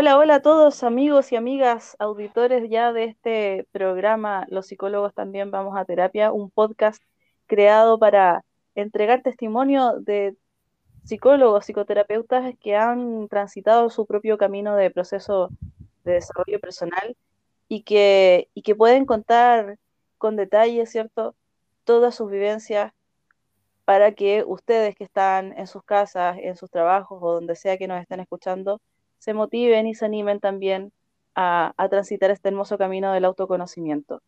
Hola, hola a todos amigos y amigas, auditores ya de este programa Los psicólogos también vamos a terapia, un podcast creado para entregar testimonio de psicólogos, psicoterapeutas que han transitado su propio camino de proceso de desarrollo personal y que, y que pueden contar con detalle, ¿cierto?, todas sus vivencias para que ustedes que están en sus casas, en sus trabajos o donde sea que nos estén escuchando, se motiven y se animen también a, transitar este hermoso camino del autoconocimiento.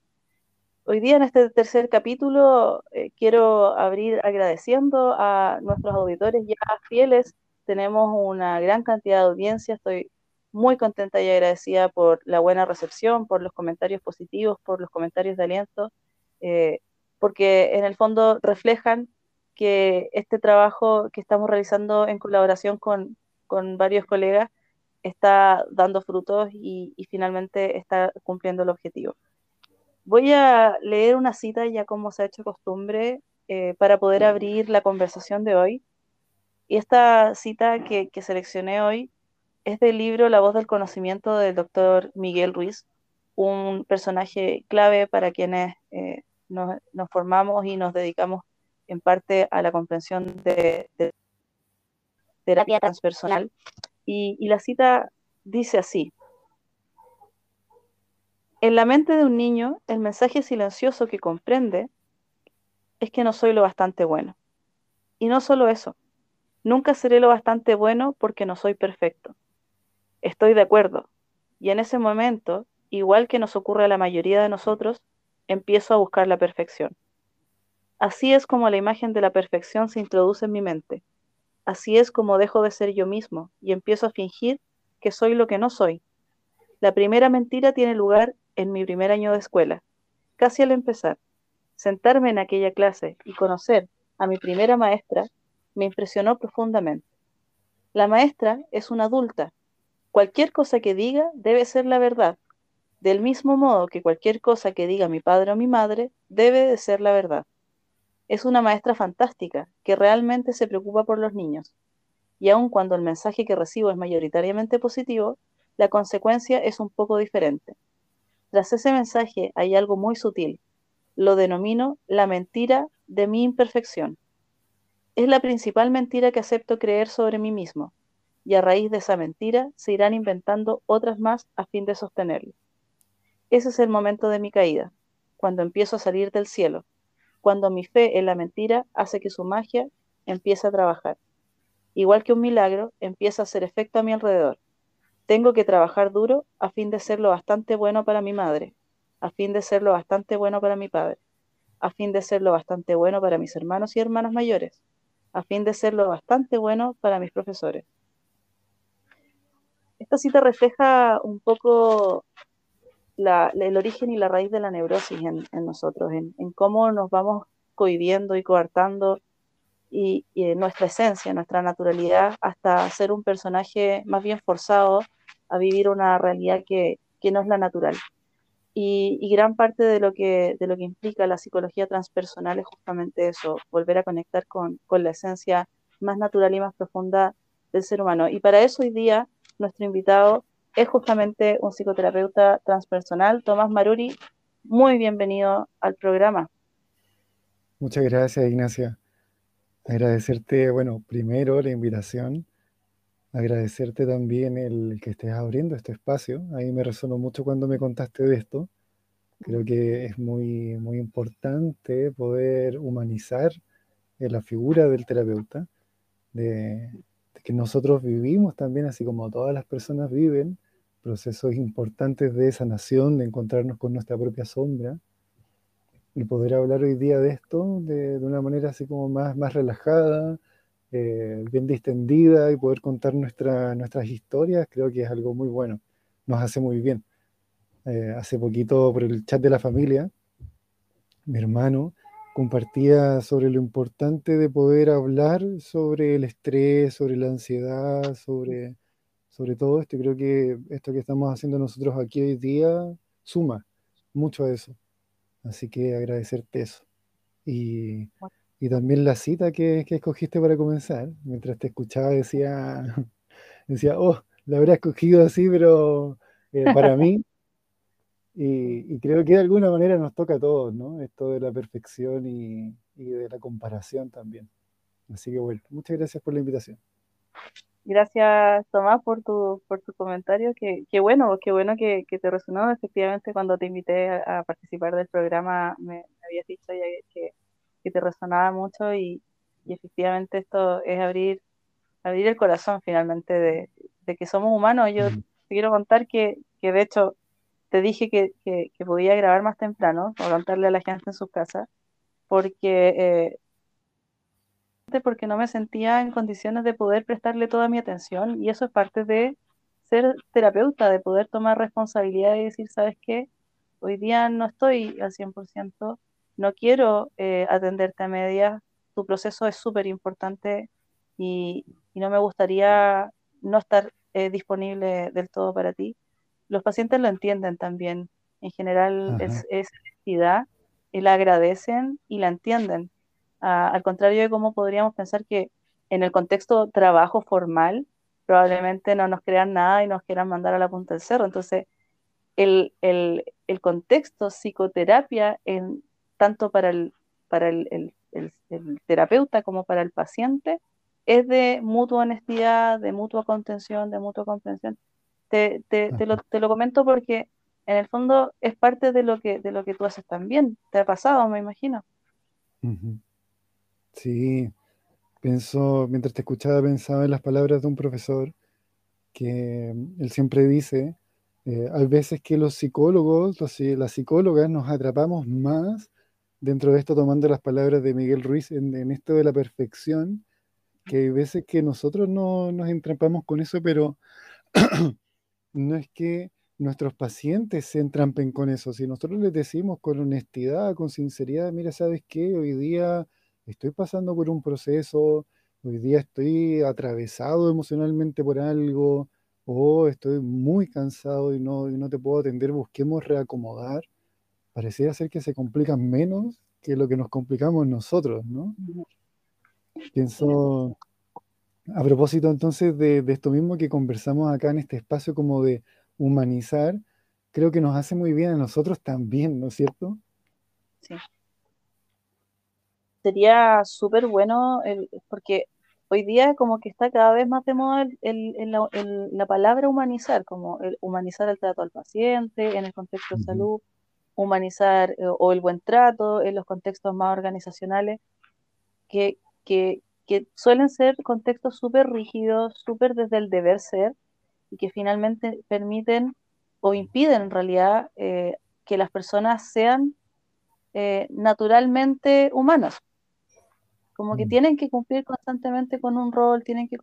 Hoy día en este tercer capítulo eh, quiero abrir agradeciendo a nuestros auditores ya fieles. Tenemos una gran cantidad de audiencia. Estoy muy contenta y agradecida por la buena recepción, por los comentarios positivos, por los comentarios de aliento, eh, porque en el fondo reflejan que este trabajo que estamos realizando en colaboración con, con varios colegas está dando frutos y, finalmente está cumpliendo el objetivo. Voy a leer una cita ya como se ha hecho costumbre eh, para poder abrir la conversación de hoy. Y esta cita que, seleccioné hoy es del libro La voz del conocimiento del doctor Miguel Ruiz, un personaje clave para quienes eh, nos, formamos y nos dedicamos en parte a la comprensión de, de terapia transpersonal y, la cita dice así. En la mente de un niño, el mensaje silencioso que comprende es que no soy lo bastante bueno. Y no solo eso, nunca seré lo bastante bueno porque no soy perfecto. Estoy de acuerdo. Y en ese momento, igual que nos ocurre a la mayoría de nosotros, empiezo a buscar la perfección. Así es como la imagen de la perfección se introduce en mi mente. Así es como dejo de ser yo mismo y empiezo a fingir que soy lo que no soy. La primera mentira tiene lugar en mi primer año de escuela. Casi al empezar, sentarme en aquella clase y conocer a mi primera maestra me impresionó profundamente. La maestra es una adulta. Cualquier cosa que diga debe ser la verdad, del mismo modo que cualquier cosa que diga mi padre o mi madre debe de ser la verdad. Es una maestra fantástica que realmente se preocupa por los niños. Y aun cuando el mensaje que recibo es mayoritariamente positivo, la consecuencia es un poco diferente. Tras ese mensaje hay algo muy sutil. Lo denomino la mentira de mi imperfección. Es la principal mentira que acepto creer sobre mí mismo, y a raíz de esa mentira se irán inventando otras más a fin de sostenerlo. Ese es el momento de mi caída, cuando empiezo a salir del cielo, cuando mi fe en la mentira hace que su magia empiece a trabajar. Igual que un milagro, empieza a hacer efecto a mi alrededor. Tengo que trabajar duro a fin de ser lo bastante bueno para mi madre, a fin de ser lo bastante bueno para mi padre, a fin de ser lo bastante bueno para mis hermanos y hermanas mayores, a fin de ser lo bastante bueno para mis profesores. Esta cita refleja un poco el origen y la raíz de la neurosis en, nosotros, en, cómo nos vamos cohibiendo y coartando y, en nuestra esencia, nuestra naturalidad, hasta ser un personaje más bien forzado a vivir una realidad que, no es la natural. Y, gran parte de lo, que, de lo que implica la psicología transpersonal es justamente eso, volver a conectar con, con la esencia más natural y más profunda del ser humano. Y para eso hoy día nuestro invitado es justamente un psicoterapeuta transpersonal, Tomás Maruri. Muy bienvenido al programa. Muchas gracias, Ignacia. Agradecerte, bueno, primero la invitación, agradecerte también el que estés abriendo este espacio. Ahí me resonó mucho cuando me contaste de esto. Creo que es muy, muy importante poder humanizar la figura del terapeuta, que nosotros vivimos también, así como todas las personas viven, procesos importantes de sanación, de encontrarnos con nuestra propia sombra, y poder hablar hoy día de esto de, una manera así como más, más relajada, eh, bien distendida y poder contar nuestra, nuestras historias, creo que es algo muy bueno, nos hace muy bien. Eh, hace poquito por el chat de la familia, mi hermano compartía sobre lo importante de poder hablar sobre el estrés, sobre la ansiedad, sobre, sobre todo esto. Creo que esto que estamos haciendo nosotros aquí hoy día suma mucho a eso. Así que agradecerte eso. Y, y también la cita que, que, escogiste para comenzar. Mientras te escuchaba decía, decía, oh, la habrá escogido así, pero eh, para mí, y, creo que de alguna manera nos toca a todos, ¿no? Esto de la perfección y, de la comparación también. Así que bueno, muchas gracias por la invitación. Gracias, Tomás, por tu, por tu comentario. Qué, qué bueno, qué bueno que, te resonó. Efectivamente, cuando te invité a, participar del programa, me, habías dicho ya que, que, te resonaba mucho y, y, efectivamente esto es abrir, abrir el corazón finalmente de, de que somos humanos. Yo te quiero contar que, que de hecho te dije que, que, podía grabar más temprano, o contarle a la gente en su casa, porque, eh, porque no me sentía en condiciones de poder prestarle toda mi atención y eso es parte de ser terapeuta, de poder tomar responsabilidad y decir, ¿sabes qué? Hoy día no estoy al 100%, no quiero eh, atenderte a medias, tu proceso es súper importante y, y, no me gustaría no estar eh, disponible del todo para ti los pacientes lo entienden también. En general es, es honestidad y la agradecen y la entienden. Ah, al contrario de cómo podríamos pensar que en el contexto trabajo formal probablemente no nos crean nada y nos quieran mandar a la punta del cerro. Entonces, el, el, el contexto psicoterapia, en, tanto para, el, para el, el, terapeuta como para el paciente, es de mutua honestidad, de mutua contención, de mutua comprensión. Te, te, te, lo, te, lo, comento porque en el fondo es parte de lo que, de lo que tú haces también. Te ha pasado, me imagino. Sí, pienso, mientras te escuchaba, pensaba en las palabras de un profesor que mm, él siempre dice, eh, hay veces que los psicólogos, los, las psicólogas nos atrapamos más dentro de esto, tomando las palabras de Miguel Ruiz, en, en esto de la perfección, que hay veces que nosotros no nos entrampamos con eso, pero no es que nuestros pacientes se entrampen con eso. Si nosotros les decimos con honestidad, con sinceridad, mira, ¿sabes qué? Hoy día estoy pasando por un proceso, hoy día estoy atravesado emocionalmente por algo, o estoy muy cansado y no, no te puedo atender, busquemos reacomodar. Pareciera ser que se complican menos que lo que nos complicamos nosotros, ¿no? Pienso, a propósito entonces de, esto mismo que conversamos acá en este espacio como de humanizar, creo que nos hace muy bien a nosotros también, ¿no es cierto? Sí. Sería súper bueno, porque hoy día como que está cada vez más de moda la, palabra humanizar, como el, humanizar el trato al paciente en el contexto de salud, humanizar eh, o el buen trato en los contextos más organizacionales, que, que, que suelen ser contextos súper rígidos, súper desde el deber ser, y que finalmente permiten o impiden en realidad eh, que las personas sean eh, naturalmente humanas. Como que mm. tienen que cumplir constantemente con un rol, tienen que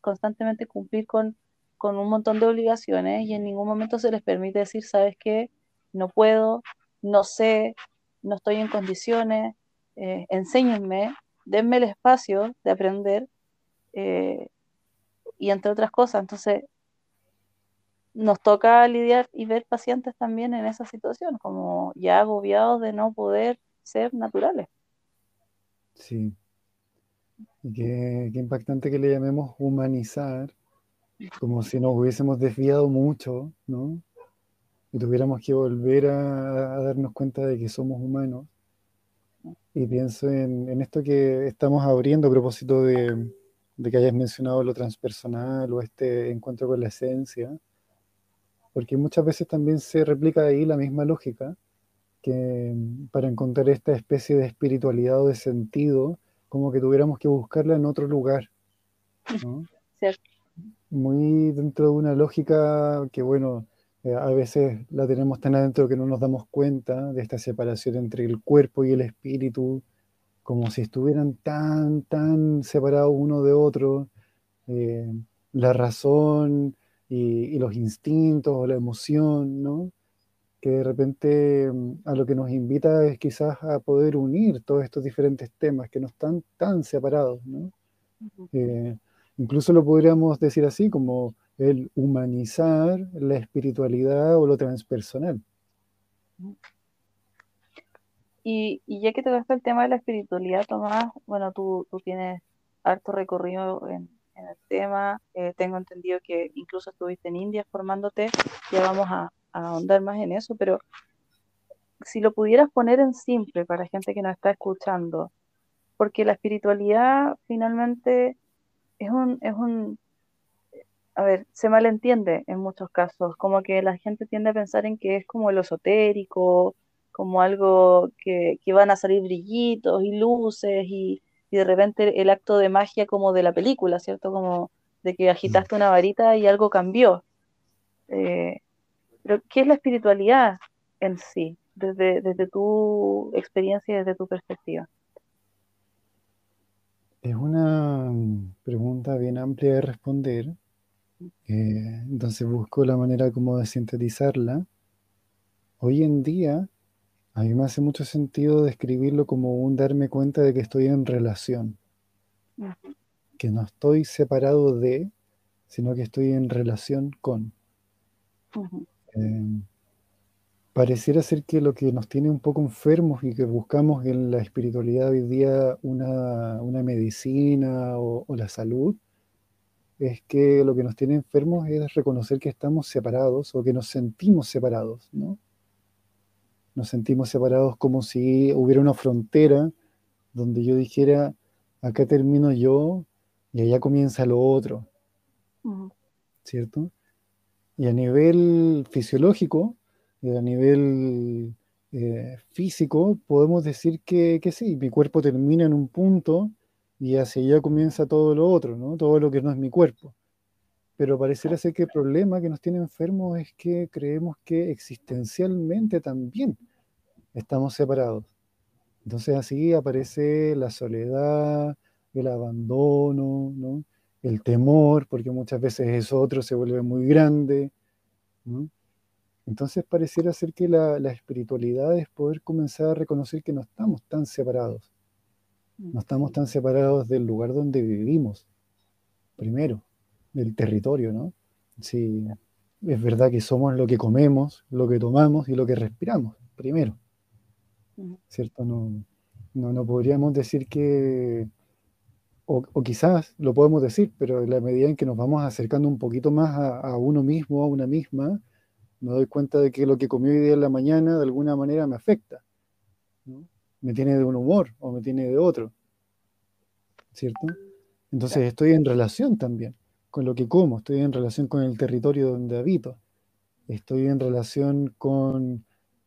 constantemente cumplir con, con un montón de obligaciones y en ningún momento se les permite decir, sabes qué, no puedo, no sé, no estoy en condiciones, eh, enséñenme, denme el espacio de aprender eh, y entre otras cosas. Entonces, nos toca lidiar y ver pacientes también en esa situación, como ya agobiados de no poder ser naturales. Sí. Y qué, impactante que le llamemos humanizar, como si nos hubiésemos desviado mucho, ¿no? Y tuviéramos que volver a darnos cuenta de que somos humanos y pienso en, esto que estamos abriendo a propósito de, que hayas mencionado lo transpersonal o este encuentro con la esencia, porque muchas veces también se replica ahí la misma lógica, que para encontrar esta especie de espiritualidad o de sentido, como que tuviéramos que buscarla en otro lugar. Muy dentro de una lógica que, bueno, eh, a veces la tenemos tan adentro que no nos damos cuenta de esta separación entre el cuerpo y el espíritu, como si estuvieran tan, tan separados uno de otro. Eh, la razón y, los instintos o la emoción, ¿no? Que de repente mm, a lo que nos invita es quizás a poder unir todos estos diferentes temas que no están tan separados, ¿no? Eh, incluso lo podríamos decir así, como el humanizar la espiritualidad o lo transpersonal. Y, ya que te tocaste el tema de la espiritualidad, Tomás, bueno, tú, tienes harto recorrido en, el tema. Eh, tengo entendido que incluso estuviste en India formándote. Ya vamos a, a ahondar más en eso, pero si lo pudieras poner en simple para gente que nos está escuchando, porque la espiritualidad finalmente es un, es un, a ver, se malentiende en muchos casos, como que la gente tiende a pensar en que es como lo esotérico, como algo que, que van a salir brillitos y luces y, y, de repente el acto de magia como de la película, ¿cierto? Como de que agitaste una varita y algo cambió. Eh, pero, ¿qué es la espiritualidad en sí, desde, desde tu experiencia y desde tu perspectiva? Es una pregunta bien amplia de responder. Eh, entonces busco la manera como de sintetizarla. Hoy en día, a mí me hace mucho sentido describirlo como un darme cuenta de que estoy en relación. Que no estoy separado de, sino que estoy en relación con. Eh, pareciera ser que lo que nos tiene un poco enfermos y que buscamos en la espiritualidad hoy día una, una medicina o, o, la salud, es que lo que nos tiene enfermos es reconocer que estamos separados o que nos sentimos separados, ¿no? Nos sentimos separados como si hubiera una frontera donde yo dijera, acá termino yo y allá comienza lo otro, uh -huh. ¿cierto? Y a nivel fisiológico, a nivel eh, físico, podemos decir que, que, sí, mi cuerpo termina en un punto y hacia allá comienza todo lo otro, ¿no? todo lo que no es mi cuerpo. Pero pareciera ser que el problema que nos tiene enfermos es que creemos que existencialmente también estamos separados. Entonces así aparece la soledad, el abandono, ¿no? el temor, porque muchas veces eso otro se vuelve muy grande. Entonces pareciera ser que la, la, espiritualidad es poder comenzar a reconocer que no estamos tan separados. No estamos tan separados del lugar donde vivimos, primero, del territorio, ¿no? Sí, es verdad que somos lo que comemos, lo que tomamos y lo que respiramos, primero. ¿Cierto? No, no, no podríamos decir que, o, o, quizás lo podemos decir, pero en la medida en que nos vamos acercando un poquito más a, a uno mismo, a una misma, me doy cuenta de que lo que comí hoy día en la mañana de alguna manera me afecta. Me tiene de un humor o me tiene de otro. ¿Cierto? Entonces claro. estoy en relación también con lo que como, estoy en relación con el territorio donde habito, estoy en relación con,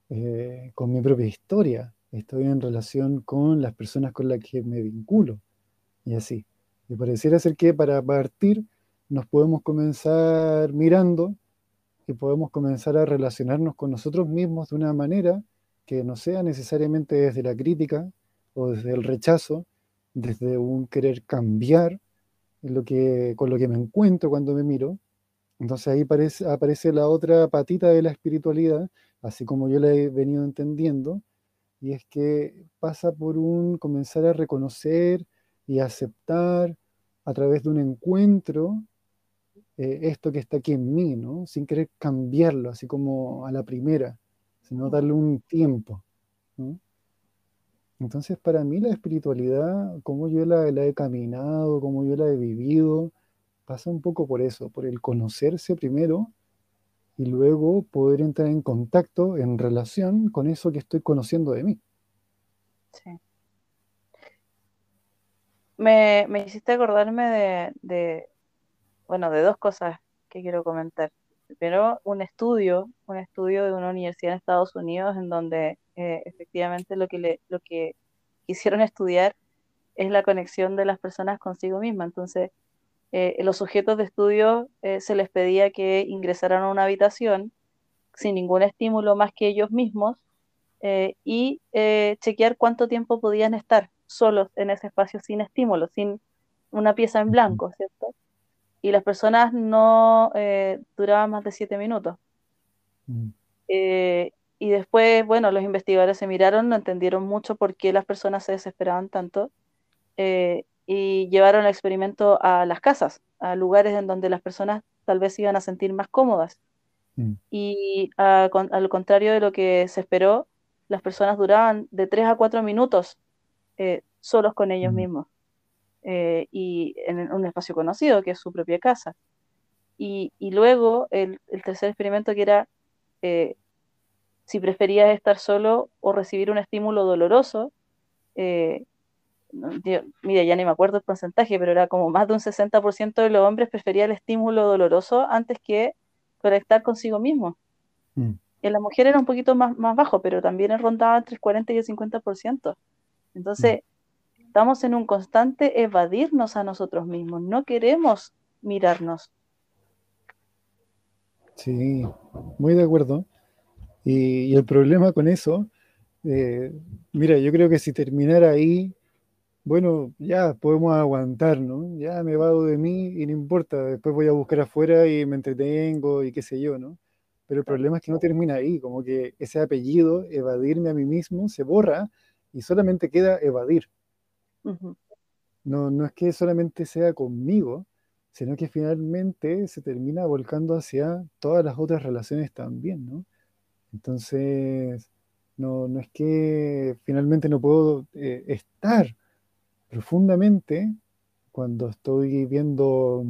eh, con mi propia historia, estoy en relación con las personas con las que me vinculo y así. Y pareciera ser que para partir nos podemos comenzar mirando y podemos comenzar a relacionarnos con nosotros mismos de una manera que no sea necesariamente desde la crítica o desde el rechazo, desde un querer cambiar lo que, con lo que me encuentro cuando me miro. Entonces ahí aparece, la otra patita de la espiritualidad, así como yo la he venido entendiendo, y es que pasa por un comenzar a reconocer y aceptar a través de un encuentro eh, esto que está aquí en mí, ¿no? Sin querer cambiarlo, así como a la primera, sino darle un tiempo. Entonces, para mí la espiritualidad, como yo la, la, he caminado, como yo la he vivido, pasa un poco por eso, por el conocerse primero y luego poder entrar en contacto, en relación con eso que estoy conociendo de mí. Sí. Me, me hiciste acordarme de, de, bueno, de dos cosas que quiero comentar. Primero, un estudio, un estudio de una universidad en Estados Unidos en donde eh, efectivamente lo que, le, lo que quisieron estudiar es la conexión de las personas consigo mismas. Entonces, eh, los sujetos de estudio eh, se les pedía que ingresaran a una habitación sin ningún estímulo más que ellos mismos eh, y chequear cuánto tiempo podían estar solos en ese espacio sin estímulo, sin una pieza en blanco, ¿cierto? Y las personas no eh, duraban más de siete minutos. Mm. Eh, y después, bueno, los investigadores se miraron, no entendieron mucho por qué las personas se desesperaban tanto eh, y llevaron el experimento a las casas, a lugares en donde las personas tal vez se iban a sentir más cómodas. Mm. Y a, con, al contrario de lo que se esperó, las personas duraban de tres a cuatro minutos solos con ellos mm. mismos. Eh, y en un espacio conocido, que es su propia casa. Y, luego el, tercer experimento que era eh, si preferías estar solo o recibir un estímulo doloroso. Eh, mira, ya ni me acuerdo el porcentaje, pero era como más de un 60% de los hombres prefería el estímulo doloroso antes que conectar consigo mismo. Mm. En la mujer era un poquito más, más bajo, pero también rondaba entre el 40 y el 50%. Entonces, mm. Estamos en un constante evadirnos a nosotros mismos, no queremos mirarnos. Sí, muy de acuerdo. Y, el problema con eso, eh, mira, yo creo que si terminara ahí, bueno, ya podemos aguantar, ¿no? Ya me vado de mí y no importa, después voy a buscar afuera y me entretengo y qué sé yo, ¿no? Pero el problema es que no termina ahí, como que ese apellido, evadirme a mí mismo, se borra y solamente queda evadir. No, no es que solamente sea conmigo, sino que finalmente se termina volcando hacia todas las otras relaciones también, ¿no? Entonces, no, no es que finalmente no puedo eh, estar profundamente cuando estoy viendo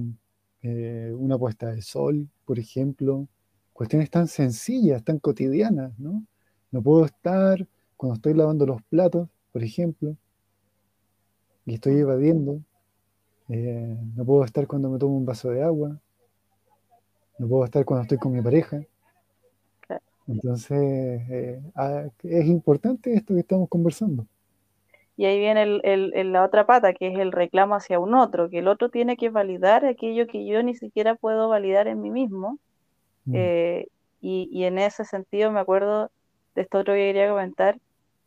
eh, una puesta de sol, por ejemplo, cuestiones tan sencillas, tan cotidianas, ¿no? No puedo estar cuando estoy lavando los platos, por ejemplo, y estoy evadiendo. Eh, no puedo estar cuando me tomo un vaso de agua. No puedo estar cuando estoy con mi pareja. Entonces, eh, ah, es importante esto que estamos conversando. Y ahí viene el, la otra pata, que es el reclamo hacia un otro, que el otro tiene que validar aquello que yo ni siquiera puedo validar en mí mismo. Mm. Eh, y, en ese sentido me acuerdo de esto otro que quería comentar,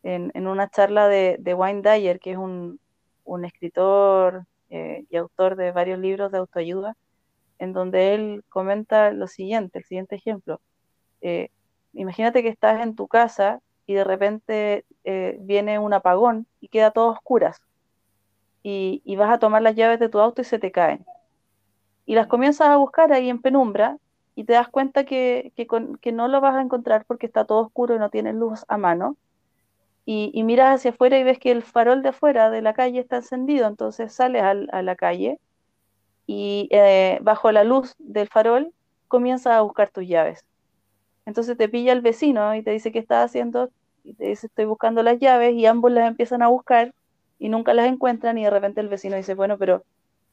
en, una charla de, de Wayne Dyer, que es un, escritor eh, y autor de varios libros de autoayuda, en donde él comenta lo siguiente, el siguiente ejemplo imagínate que estás en tu casa y de repente eh, viene un apagón y queda todo oscuras. Y, vas a tomar las llaves de tu auto y se te caen. Y las comienzas a buscar ahí en penumbra y te das cuenta que, no lo vas a encontrar porque está todo oscuro y no tienes luz a mano. Y, miras hacia afuera y ves que el farol de afuera de la calle está encendido, entonces sales a, la calle y eh, bajo la luz del farol comienzas a buscar tus llaves entonces te pilla el vecino y te dice qué estás haciendo y te dice estoy buscando las llaves y ambos las empiezan a buscar y nunca las encuentran y de repente el vecino dice, bueno, pero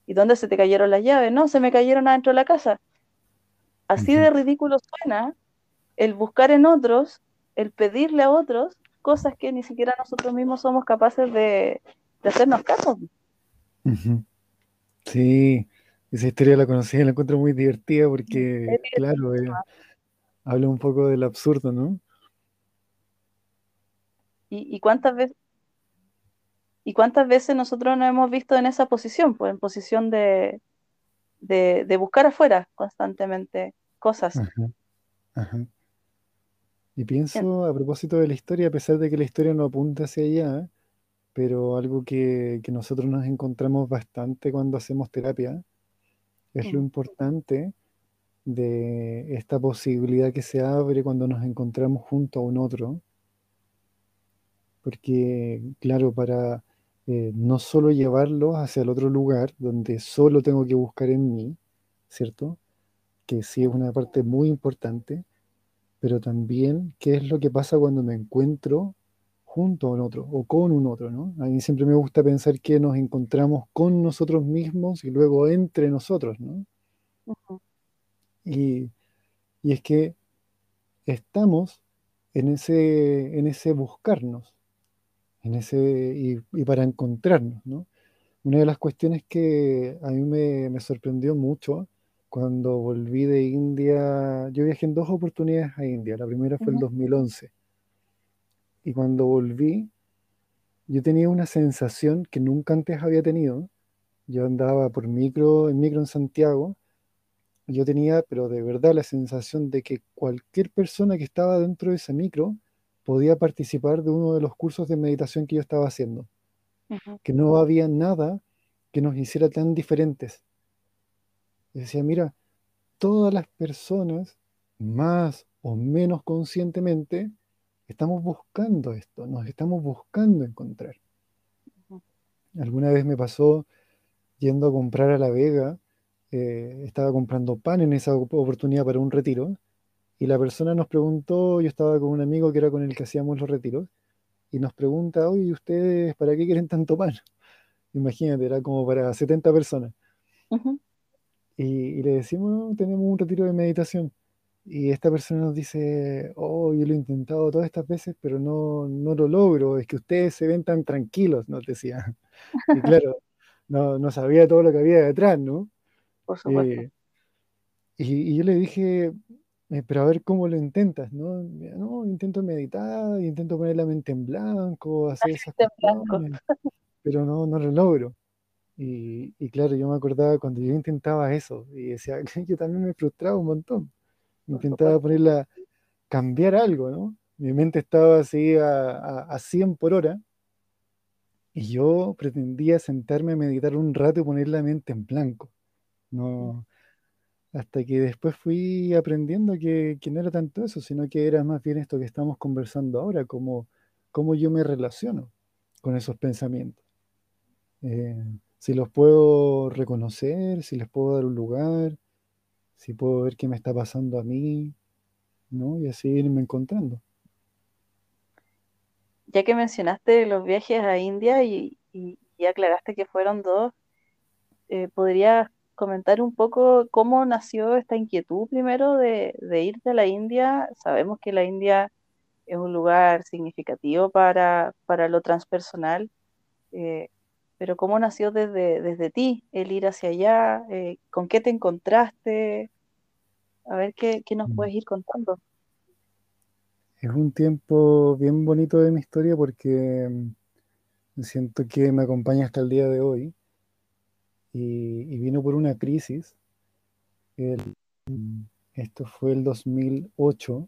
¿y dónde se te cayeron las llaves? No, se me cayeron adentro de la casa. Así de ridículo suena el buscar en otros, el pedirle a otros cosas que ni siquiera nosotros mismos somos capaces de, hacernos caso. Sí, esa historia la conocí y la encuentro muy divertida porque, claro, eh, habla un poco del absurdo, ¿no? ¿Y, cuántas veces y cuántas veces nosotros nos hemos visto en esa posición, pues en posición de, de, buscar afuera constantemente cosas. Ajá, Y pienso a propósito de la historia, a pesar de que la historia no apunta hacia allá, pero algo que, nosotros nos encontramos bastante cuando hacemos terapia, es lo importante de esta posibilidad que se abre cuando nos encontramos junto a un otro. Porque, claro, para eh, no solo llevarlo hacia el otro lugar donde solo tengo que buscar en mí, ¿cierto? Que sí es una parte muy importante, pero también qué es lo que pasa cuando me encuentro junto a un otro o con un otro, ¿no? A mí siempre me gusta pensar que nos encontramos con nosotros mismos y luego entre nosotros, ¿no? Y, es que estamos en ese, en ese buscarnos, en ese, y, para encontrarnos, ¿no? Una de las cuestiones que a mí me, sorprendió mucho cuando volví de India, yo viajé en dos oportunidades a India, la primera fue el 2011, y cuando volví, yo tenía una sensación que nunca antes había tenido, yo andaba por micro, en micro en Santiago, yo tenía, pero de verdad, la sensación de que cualquier persona que estaba dentro de ese micro podía participar de uno de los cursos de meditación que yo estaba haciendo. Que no había nada que nos hiciera tan diferentes. Decía, mira, todas las personas, más o menos conscientemente, estamos buscando esto, nos estamos buscando encontrar. Alguna vez me pasó yendo a comprar a La Vega, eh, estaba comprando pan en esa oportunidad para un retiro, y la persona nos preguntó, yo estaba con un amigo que era con el que hacíamos los retiros, y nos pregunta, oye, ¿ustedes para qué quieren tanto pan? Imagínate, era como para 70 personas. Y, le decimos, tenemos un retiro de meditación. Y esta persona nos dice, oh, yo lo he intentado todas estas veces, pero no, no lo logro, es que ustedes se ven tan tranquilos, nos decía. Y claro, no, no sabía todo lo que había detrás, ¿no? Por supuesto. Eh, y, y, yo le dije, eh, pero a ver cómo lo intentas, ¿no? No, intento meditar, intento poner la mente en blanco, hacer esas cuestiones, pero no, no lo logro. Y, y, claro, yo me acordaba cuando yo intentaba eso y decía, yo también me frustraba un montón. Intentaba ponerla, cambiar algo, ¿no? Mi mente estaba así a, a, a 100 por hora y yo pretendía sentarme a meditar un rato y poner la mente en blanco. No, hasta que después fui aprendiendo que, no era tanto eso, sino que era más bien esto que estamos conversando ahora, como cómo yo me relaciono con esos pensamientos. Eh, si los puedo reconocer, si les puedo dar un lugar, si puedo ver qué me está pasando a mí, ¿no? Y así irme encontrando. Ya que mencionaste los viajes a India y, aclaraste que fueron dos, eh, ¿podrías comentar un poco cómo nació esta inquietud primero de, irte a la India. Sabemos que la India es un lugar significativo para, lo transpersonal, eh, pero ¿cómo nació desde, desde ti el ir hacia allá? Eh, ¿Con qué te encontraste? A ver qué, qué nos mm. puedes ir contando. Es un tiempo bien bonito de mi historia porque mm, siento que me acompaña hasta el día de hoy y, vino por una crisis. esto fue el 2008.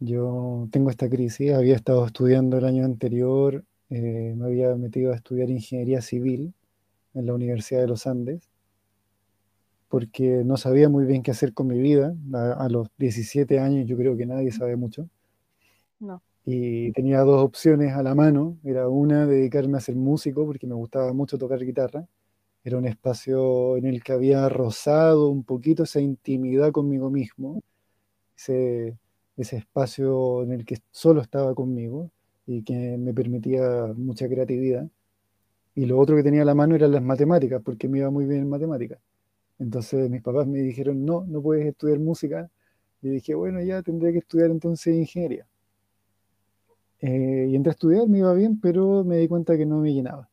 Yo tengo esta crisis, había estado estudiando el año anterior, eh, me había metido a estudiar ingeniería civil en la Universidad de los Andes, porque no sabía muy bien qué hacer con mi vida. A, a los 17 años yo creo que nadie sabe mucho. No. Y tenía dos opciones a la mano. Era una, dedicarme a ser músico, porque me gustaba mucho tocar guitarra era un espacio en el que había rozado un poquito esa intimidad conmigo mismo, ese, ese espacio en el que solo estaba conmigo y que me permitía mucha creatividad. Y lo otro que tenía a la mano eran las matemáticas, porque me iba muy bien en matemáticas. Entonces mis papás me dijeron, no, no puedes estudiar música. Y dije, bueno, ya tendré que estudiar entonces ingeniería. Eh, y entré a estudiar, me iba bien, pero me di cuenta que no me llenaba.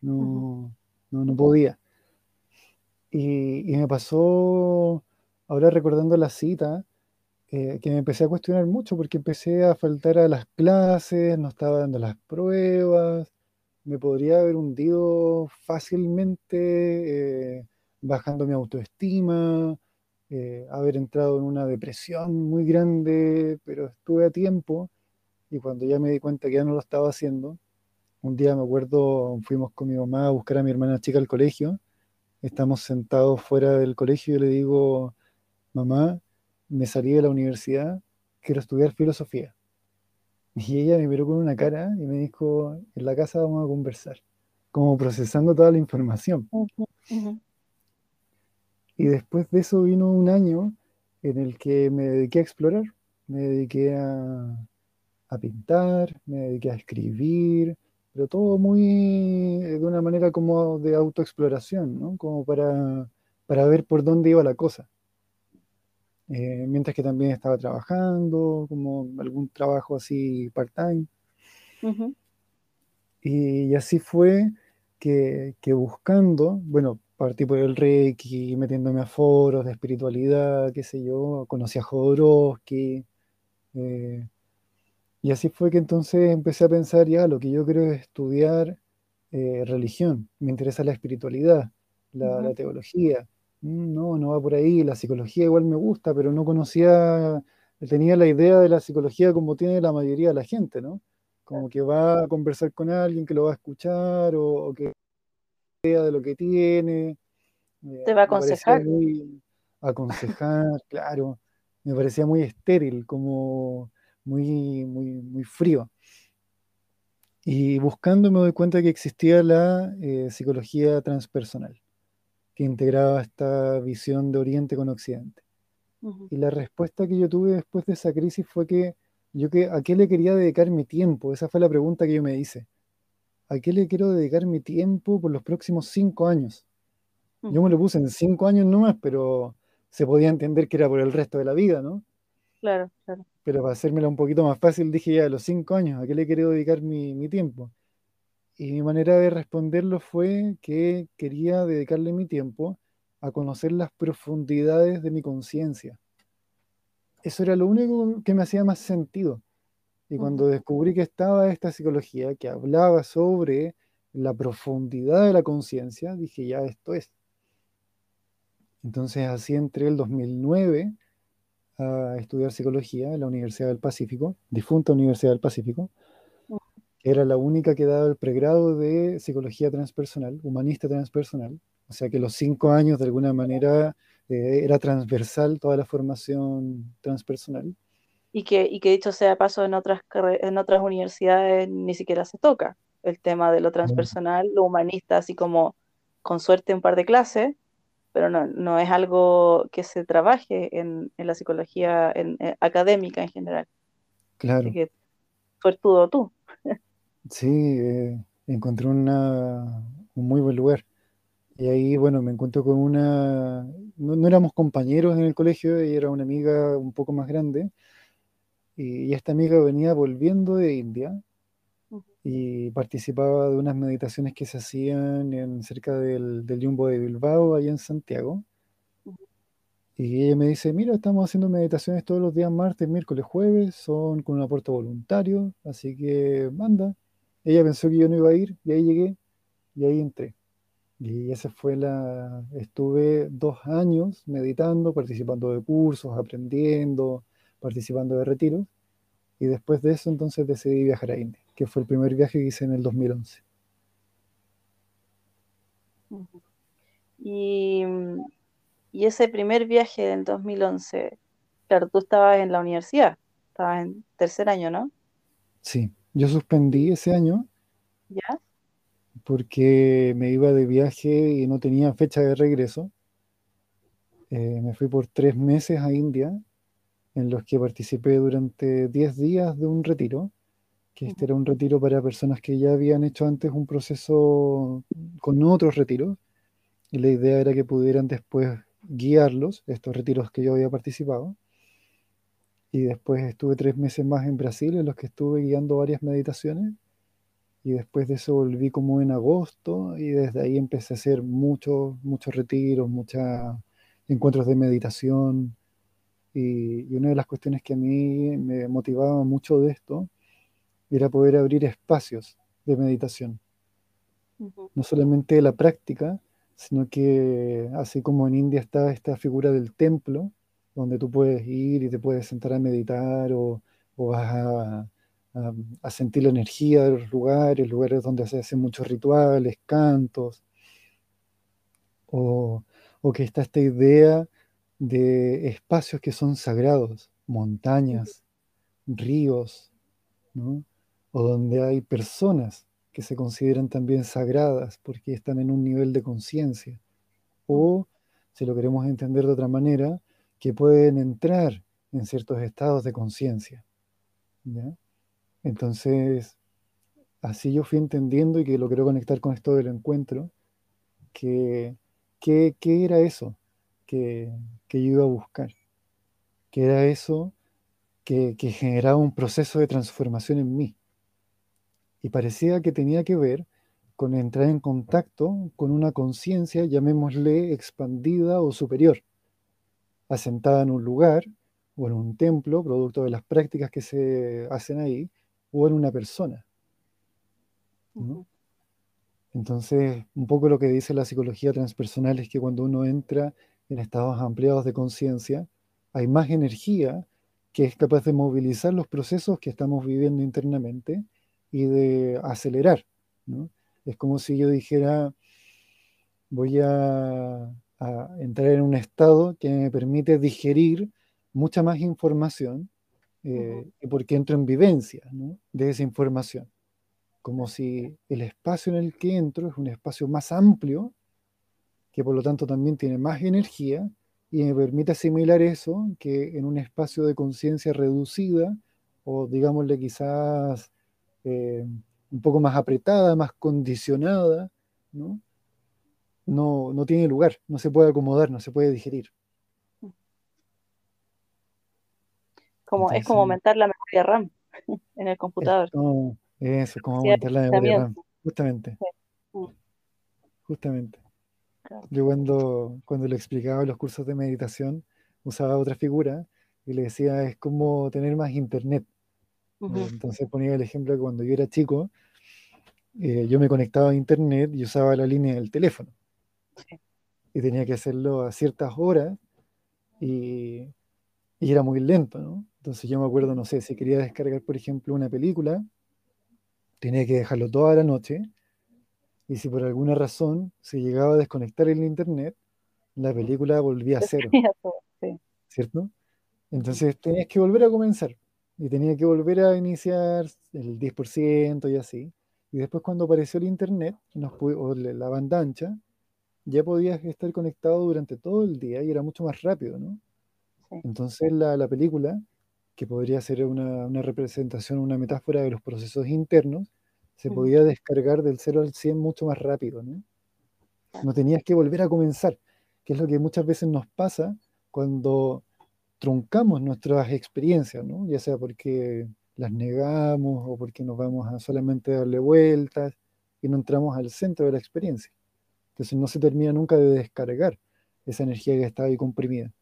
No, no, no podía. Y, me pasó, ahora recordando la cita, eh, que me empecé a cuestionar mucho porque empecé a faltar a las clases, no estaba dando las pruebas, me podría haber hundido fácilmente, eh, bajando mi autoestima, eh, haber entrado en una depresión muy grande, pero estuve a tiempo y cuando ya me di cuenta que ya no lo estaba haciendo, un día me acuerdo, fuimos con mi mamá a buscar a mi hermana chica al colegio. Estamos sentados fuera del colegio y le digo, mamá, me salí de la universidad, quiero estudiar filosofía. Y ella me miró con una cara y me dijo, en la casa vamos a conversar, como procesando toda la información. Y después de eso vino un año en el que me dediqué a explorar, me dediqué a, a pintar, me dediqué a escribir, pero todo muy de una manera como de autoexploración, ¿no? Como para, para ver por dónde iba la cosa. Eh, mientras que también estaba trabajando, como algún trabajo así part-time. y, así fue que, que, buscando, bueno, partí por el Reiki, metiéndome a foros de espiritualidad, qué sé yo, conocí a Jodorowsky, eh, y así fue que entonces empecé a pensar, ya, lo que yo creo es estudiar eh, religión, me interesa la espiritualidad, la, teología. Mm, no, no va por ahí, la psicología igual me gusta, pero no conocía, tenía la idea de la psicología como tiene la mayoría de la gente, ¿no? Como que va a conversar con alguien que lo va a escuchar o, que idea de lo que tiene. Eh, Te va a aconsejar. aconsejar, claro. Me parecía muy estéril, como muy, muy, muy frío. Y buscando me doy cuenta que existía la eh, psicología transpersonal, que integraba esta visión de Oriente con Occidente. Y la respuesta que yo tuve después de esa crisis fue que yo que, a qué le quería dedicar mi tiempo. Esa fue la pregunta que yo me hice. ¿A qué le quiero dedicar mi tiempo por los próximos cinco años? Yo me lo puse en cinco años nomás, pero se podía entender que era por el resto de la vida, ¿no? Claro, claro. Pero para hacérmela un poquito más fácil, dije ya, a los cinco años, ¿a qué le quiero dedicar mi, mi tiempo? Y mi manera de responderlo fue que quería dedicarle mi tiempo a conocer las profundidades de mi conciencia. Eso era lo único que me hacía más sentido. Y cuando descubrí que estaba esta psicología que hablaba sobre la profundidad de la conciencia, dije, ya esto es. Entonces así entré el 2009 a estudiar psicología en la Universidad del Pacífico, difunta Universidad del Pacífico, era la única que daba el pregrado de psicología transpersonal, humanista transpersonal. O sea que los cinco años de alguna manera eh, era transversal toda la formación transpersonal. Y que, y que dicho sea paso, en otras, en otras universidades ni siquiera se toca el tema de lo transpersonal, lo humanista, así como con suerte un par de clases, pero no, no es algo que se trabaje en, en la psicología en- eh, académica en general. Así Claro, que suertudo tú. Sí, eh, encontré una, un muy buen lugar. Y ahí, bueno, me encuentro con una, no, no éramos compañeros en el colegio, ella era una amiga un poco más grande, y, y esta amiga venía volviendo de India y participaba de unas meditaciones que se hacían en, cerca del, del Jumbo de Bilbao, allá en Santiago. Y ella me dice, mira, estamos haciendo meditaciones todos los días, martes, miércoles, jueves, son con un aporte voluntario, así que manda. Ella pensó que yo no iba a ir, y ahí llegué, y ahí entré. Y esa fue la, estuve dos años meditando, participando de cursos, aprendiendo, participando de retiros, y después de eso entonces decidí viajar a India, que fue el primer viaje que hice en el 2011. ujú. Y, y ese primer viaje del 2011, claro, tú estabas en la universidad, estabas en tercer año, ¿no? Sí, yo suspendí ese año ¿Ya? porque me iba de viaje y no tenía fecha de regreso. Eh, me fui por tres meses a India, en los que participé durante 10 días de un retiro, que este era un retiro para personas que ya habían hecho antes un proceso con otros retiros, y la idea era que pudieran después guiarlos, estos retiros que yo había participado. Y después estuve tres meses más en Brasil, en los que estuve guiando varias meditaciones. Y después de eso volví como en agosto y desde ahí empecé a hacer muchos, muchos retiros, muchos encuentros de meditación. Y, y una de las cuestiones que a mí me motivaba mucho de esto era poder abrir espacios de meditación. No solamente la práctica, sino que así como en India está esta figura del templo, donde tú puedes ir y te puedes sentar a meditar o, o vas a, a- a sentir la energía de los lugares, lugares donde se hacen muchos rituales, cantos, o, o que está esta idea de espacios que son sagrados, montañas, ríos, ¿no? O donde hay personas que se consideran también sagradas porque están en un nivel de conciencia. ujú, O, si lo queremos entender de otra manera, que pueden entrar en ciertos estados de conciencia. Entonces, así yo fui entendiendo y que lo quiero conectar con esto del encuentro, que, que, que era eso que, que yo iba a buscar, que era eso que, que generaba un proceso de transformación en mí. Y parecía que tenía que ver con entrar en contacto con una conciencia, llamémosle expandida o superior, asentada en un lugar o en un templo, producto de las prácticas que se hacen ahí, o en una persona. Entonces, un poco lo que dice la psicología transpersonal es que cuando uno entra en estados ampliados de conciencia, hay más energía que es capaz de movilizar los procesos que estamos viviendo internamente y de acelerar, ¿no? Es como si yo dijera, voy a, a entrar en un estado que me permite digerir mucha más información eh, porque entro en vivencia, ¿no? de esa información. como si el espacio en el que entro es un espacio más amplio, que por lo tanto también tiene más energía, y me permite asimilar eso que en un espacio de conciencia reducida, o digámosle quizás eh, un poco más apretada, más condicionada, ¿no? No, no tiene lugar, no se puede acomodar, no se puede digerir. Como, es como aumentar la memoria RAM en el computador. eso, es como aumentar la memoria RAM, justamente. Mm. Justamente. Yo cuando, cuando le explicaba los cursos de meditación, usaba otra figura y le decía, es como tener más internet. Entonces ponía el ejemplo que cuando yo era chico, eh, yo me conectaba a internet y usaba la línea del teléfono. Y tenía que hacerlo a ciertas horas y, y era muy lento, ¿no? Entonces yo me acuerdo, no sé, si quería descargar, por ejemplo, una película, tenía que dejarlo toda la noche y si por alguna razón se llegaba a desconectar el internet, la película volvía a cero. ¿Cierto? Entonces tenías que volver a comenzar y tenía que volver a iniciar el 10% y así. Y después cuando apareció el internet o la banda ancha, ya podías estar conectado durante todo el día y era mucho más rápido, ¿no? Entonces la, la, película, que podría ser una, una, representación, una metáfora de los procesos internos, se podía descargar del 0 al 100 mucho más rápido, ¿no? No tenías que volver a comenzar, que es lo que muchas veces nos pasa cuando truncamos nuestras experiencias, ¿no? Ya sea porque las negamos o porque nos vamos a solamente darle vueltas y no entramos al centro de la experiencia. Entonces no se termina nunca de descargar esa energía que está ahí comprimida.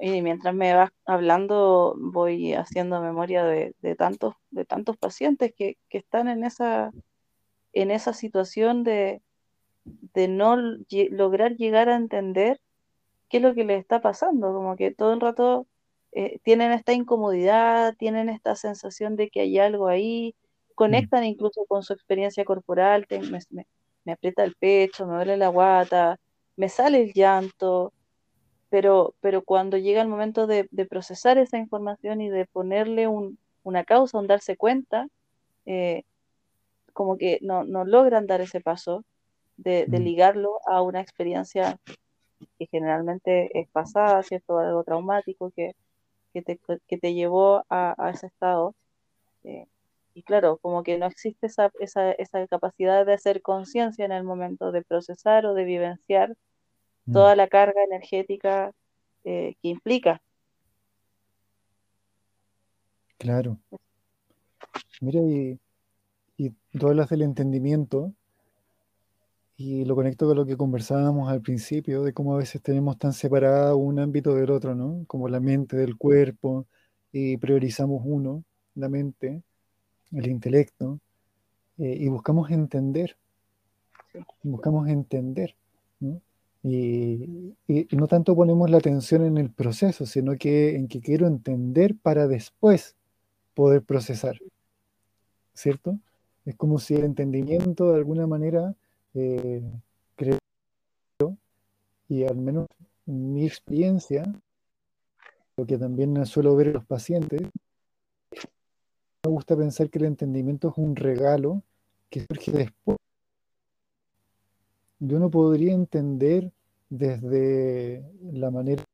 Y mientras me vas hablando, voy haciendo memoria de, tantos, de tantos pacientes que, están en esa, en esa situación de, no lograr llegar a entender qué es lo que les está pasando, como que todo el rato eh, tienen esta incomodidad, tienen esta sensación de que hay algo ahí, conectan incluso con su experiencia corporal, me, me, aprieta el pecho, me duele la guata, me sale el llanto, pero, pero cuando llega el momento de, procesar esa información y de ponerle una causa, un darse cuenta, eh, como que no, logran dar ese paso de, mm. ligarlo a una experiencia que generalmente es pasada, ¿cierto? Algo traumático que, te, llevó a, ese estado. Eh, y claro, como que no existe esa, esa, esa capacidad de hacer conciencia en el momento de procesar o de vivenciar Mm. toda la carga energética eh, que implica. Claro. Mira, y, y tú hablas del entendimiento y lo conecto con lo que conversábamos al principio, de cómo a veces tenemos tan separado un ámbito del otro, ¿no? Como la mente del cuerpo, y priorizamos uno, la mente, el intelecto, eh, y buscamos entender, buscamos entender, ¿no? Y, no tanto ponemos la atención en el proceso, sino que en que quiero entender para después poder procesar. ¿Cierto? Es como si el entendimiento de alguna manera, eh, creo, y al menos mi experiencia, lo que también suelo ver en los pacientes, me gusta pensar que el entendimiento es un regalo que surge después. Yo no podría entender desde la manera,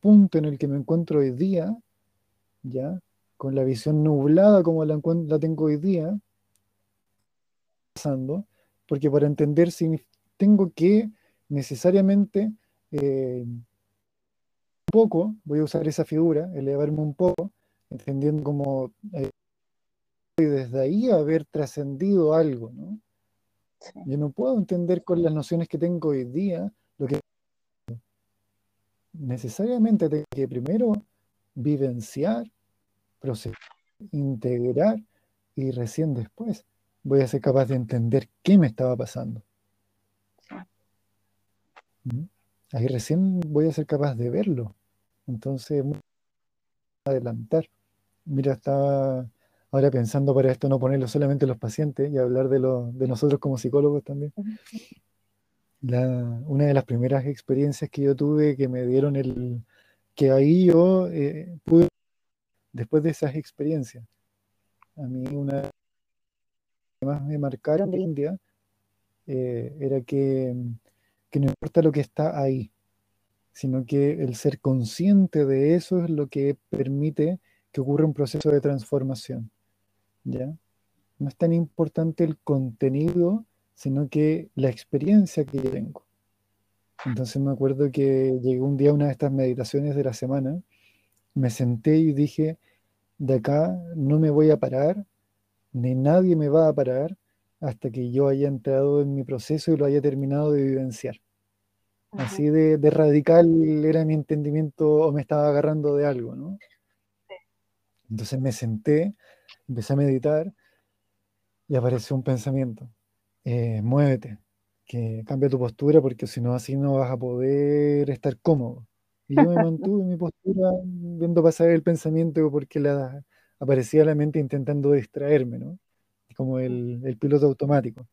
punto en el que me encuentro hoy día, ya, con la visión nublada como la, la tengo hoy día, pasando, porque para entender tengo que necesariamente eh, un poco, voy a usar esa figura, elevarme un poco, entendiendo como eh, desde ahí haber trascendido algo, ¿no? Yo no puedo entender con las nociones que tengo hoy día lo que necesariamente tengo que primero vivenciar, procesar, integrar y recién después voy a ser capaz de entender qué me estaba pasando. ¿Mm? Ahí recién voy a ser capaz de verlo. Entonces, adelantar. Mira, estaba ahora pensando para esto no ponerlo solamente los pacientes y hablar de, lo, de nosotros como psicólogos también. una de las primeras experiencias que yo tuve que me dieron el que ahí yo eh, pude, después de esas experiencias, A mí una que más me marcaron de India eh, era que, que no importa lo que está ahí, sino que el ser consciente de eso es lo que permite que ocurra un proceso de transformación. ¿Ya? No es tan importante el contenido, sino que la experiencia que yo tengo. Entonces me acuerdo que llegué un día a una de estas meditaciones de la semana, me senté y dije, de acá no me voy a parar, ni nadie me va a parar hasta que yo haya entrado en mi proceso y lo haya terminado de vivenciar. Así de, de, radical era mi entendimiento o me estaba agarrando de algo, ¿no? Entonces me senté, empecé a meditar y apareció un pensamiento. Eh, muévete, que cambia tu postura porque si no así no vas a poder estar cómodo. Y yo me mantuve en mi postura viendo pasar el pensamiento porque la, aparecía la mente intentando distraerme, ¿no? Como el, el piloto automático.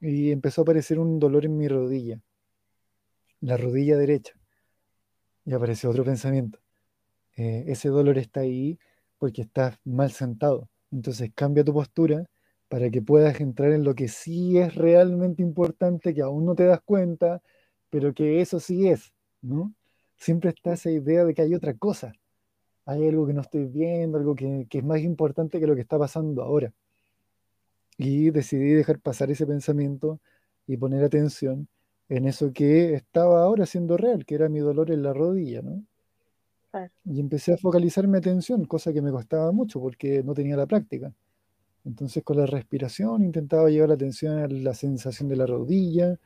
Y empezó a aparecer un dolor en mi rodilla, la rodilla derecha. Y apareció otro pensamiento. Eh, ese dolor está ahí porque estás mal sentado. Entonces cambia tu postura para que puedas entrar en lo que sí es realmente importante, que aún no te das cuenta, pero que eso sí es, ¿no? Siempre está esa idea de que hay otra cosa, hay algo que no estoy viendo, algo que, es más importante que lo que está pasando ahora. Y decidí dejar pasar ese pensamiento y poner atención en eso que estaba ahora siendo real, que era mi dolor en la rodilla, ¿no? Y empecé a focalizar mi atención, cosa que me costaba mucho porque no tenía la práctica. Entonces con la respiración intentaba llevar la atención a la sensación de la rodilla,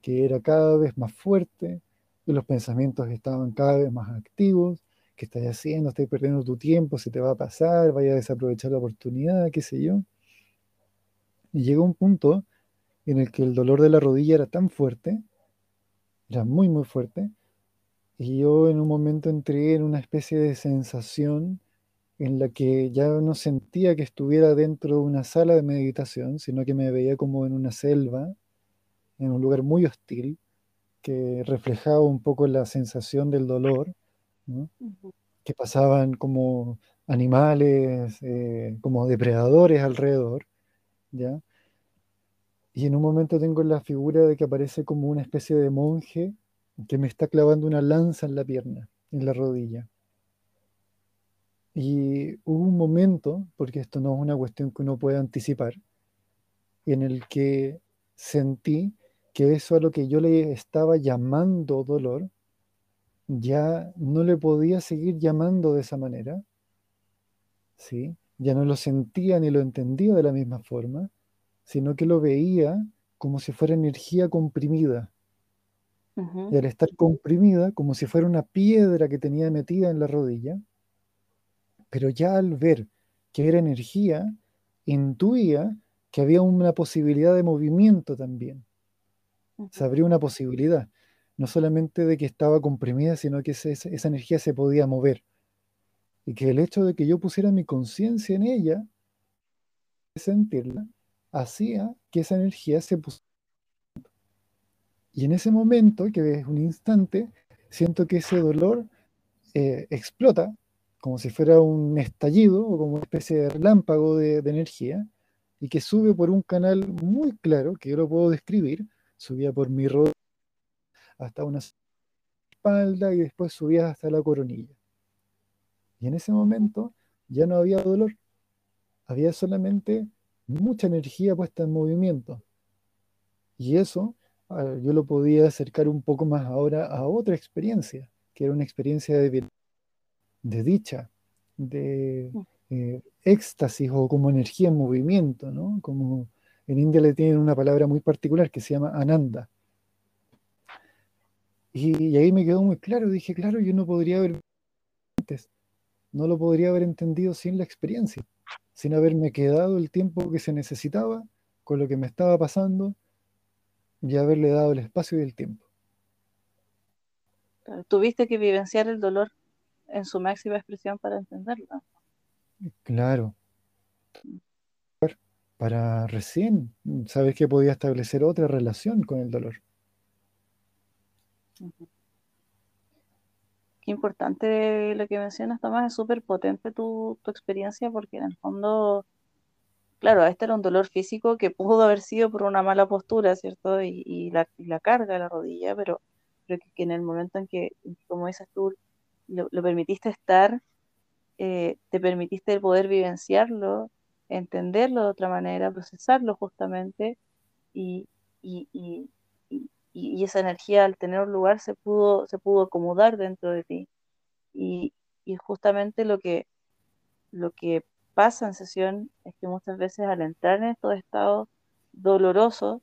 que era cada vez más fuerte, y los pensamientos estaban cada vez más activos. ¿Qué estás haciendo? ¿Estás perdiendo tu tiempo? ¿Se te va a pasar? ¿Vaya a desaprovechar la oportunidad? ¿Qué sé yo? Y llegó un punto en el que el dolor de la rodilla era tan fuerte, era muy, muy fuerte, y yo en un momento entré en una especie de sensación en la que ya no sentía que estuviera dentro de una sala de meditación, sino que me veía como en una selva, en un lugar muy hostil, que reflejaba un poco la sensación del dolor, que pasaban como animales, eh, como depredadores alrededor, ¿ya? Y en un momento tengo la figura de que aparece como una especie de monje que me está clavando una lanza en la pierna, en la rodilla. Y hubo un momento, porque esto no es una cuestión que uno puede anticipar, en el que sentí que eso a lo que yo le estaba llamando dolor, ya no le podía seguir llamando de esa manera, ¿sí? ya no lo sentía ni lo entendía de la misma forma, sino que lo veía como si fuera energía comprimida, y al estar comprimida, como si fuera una piedra que tenía metida en la rodilla, pero ya al ver que era energía, intuía que había una posibilidad de movimiento también. Se abrió una posibilidad, no solamente de que estaba comprimida, sino que esa energía se podía mover. Y que el hecho de que yo pusiera mi conciencia en ella, sentirla, hacía que esa energía se pusiera y en ese momento, que es un instante, siento que ese dolor eh, explota como si fuera un estallido o como una especie de relámpago de, energía y que sube por un canal muy claro, que yo lo puedo describir, subía por mi rodilla hasta una espalda y después subía hasta la coronilla. Y en ese momento ya no había dolor, había solamente mucha energía puesta en movimiento. Y eso yo lo podía acercar un poco más ahora a otra experiencia, que era una experiencia de, de dicha, de mm. eh, éxtasis o como energía en movimiento, ¿no? Como en India le tienen una palabra muy particular que se llama ananda. Y, y ahí me quedó muy claro, dije, claro, yo no podría haber antes, no lo podría haber entendido sin la experiencia, sin haberme quedado el tiempo que se necesitaba con lo que me estaba pasando y haberle dado el espacio y el tiempo. Tuviste que vivenciar el dolor en su máxima expresión para entenderlo. Claro. Para recién sabes que podía establecer otra relación con el dolor. Qué importante lo que mencionas, Tomás, es súper potente tu, tu experiencia porque en el fondo, claro, este era un dolor físico que pudo haber sido por una mala postura, ¿cierto? Y, la, carga de la rodilla, pero creo que, en el momento en que, como dices tú, lo, permitiste estar, eh, te permitiste el poder vivenciarlo, entenderlo de otra manera, procesarlo justamente, y, y esa energía al tener un lugar se pudo, se pudo acomodar dentro de ti. Y, y justamente lo que, lo que pasa en sesión es que muchas veces al entrar en estos estados dolorosos,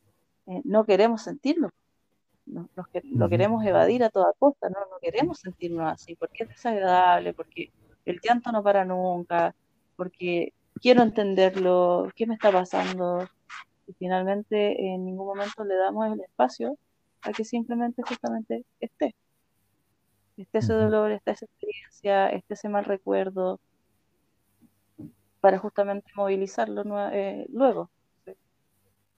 eh, no queremos sentirlo. No, nos, lo queremos evadir a toda costa, ¿no? no queremos sentirnos así, porque es desagradable, porque el llanto no para nunca, porque quiero entenderlo, qué me está pasando, y finalmente en ningún momento le damos el espacio a que simplemente justamente esté. Esté ese dolor, esté esa experiencia, esté ese mal recuerdo, para justamente movilizarlo eh, luego.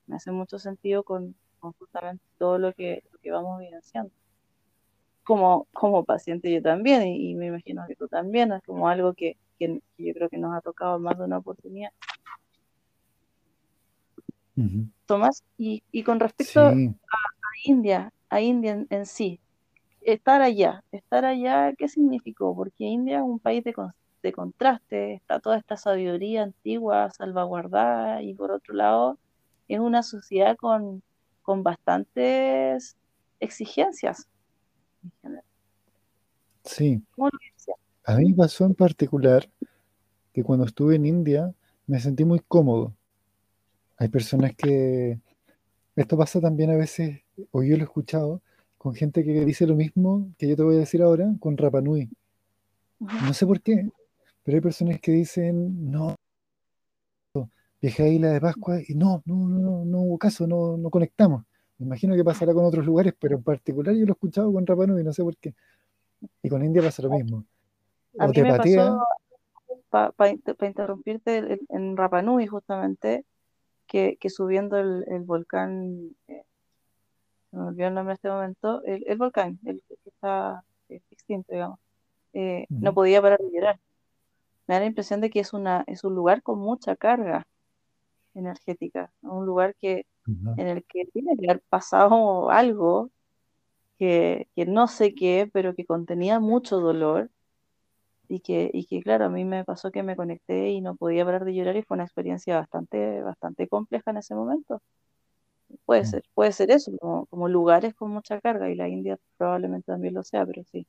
Me hace mucho sentido con, con justamente todo lo que, lo que, vamos vivenciando. Como, como paciente yo también, y, y, me imagino que tú también, es como algo que, que, que yo creo que nos ha tocado más de una oportunidad. Uh -huh. Tomás, y, y, con respecto sí. a, a, India, a India en, en, sí, estar allá, estar allá, ¿qué significó? Porque India es un país de, de contraste, está toda esta sabiduría antigua salvaguardada y por otro lado es una sociedad con, con bastantes exigencias. Sí. A mí me pasó en particular que cuando estuve en India me sentí muy cómodo. Hay personas que... Esto pasa también a veces, o yo lo he escuchado, con gente que dice lo mismo que yo te voy a decir ahora con Rapanui. No sé por qué, pero hay personas que dicen, no, viajé a Isla de Pascua y no, no, no, no hubo caso, no, no conectamos. Me imagino que pasará con otros lugares, pero en particular yo lo he escuchado con Rapanui, no sé por qué. Y con India pasa lo mismo. A o te me patea. Para pa, pa interrumpirte, en, en Rapanui justamente, que, que subiendo el, el volcán, eh, me olvidó el nombre en este momento, el, el volcán, el que está extinto, digamos, eh, uh -huh. no podía parar de llorar. Me da la impresión de que es, una, es un lugar con mucha carga energética, un lugar que, uh -huh. en el que tiene que haber pasado algo que, que, no sé qué, pero que contenía mucho dolor y que, y que, claro, a mí me pasó que me conecté y no podía parar de llorar y fue una experiencia bastante, bastante compleja en ese momento. Puede ser, puede ser eso, como, como lugares con mucha carga y la India probablemente también lo sea, pero sí.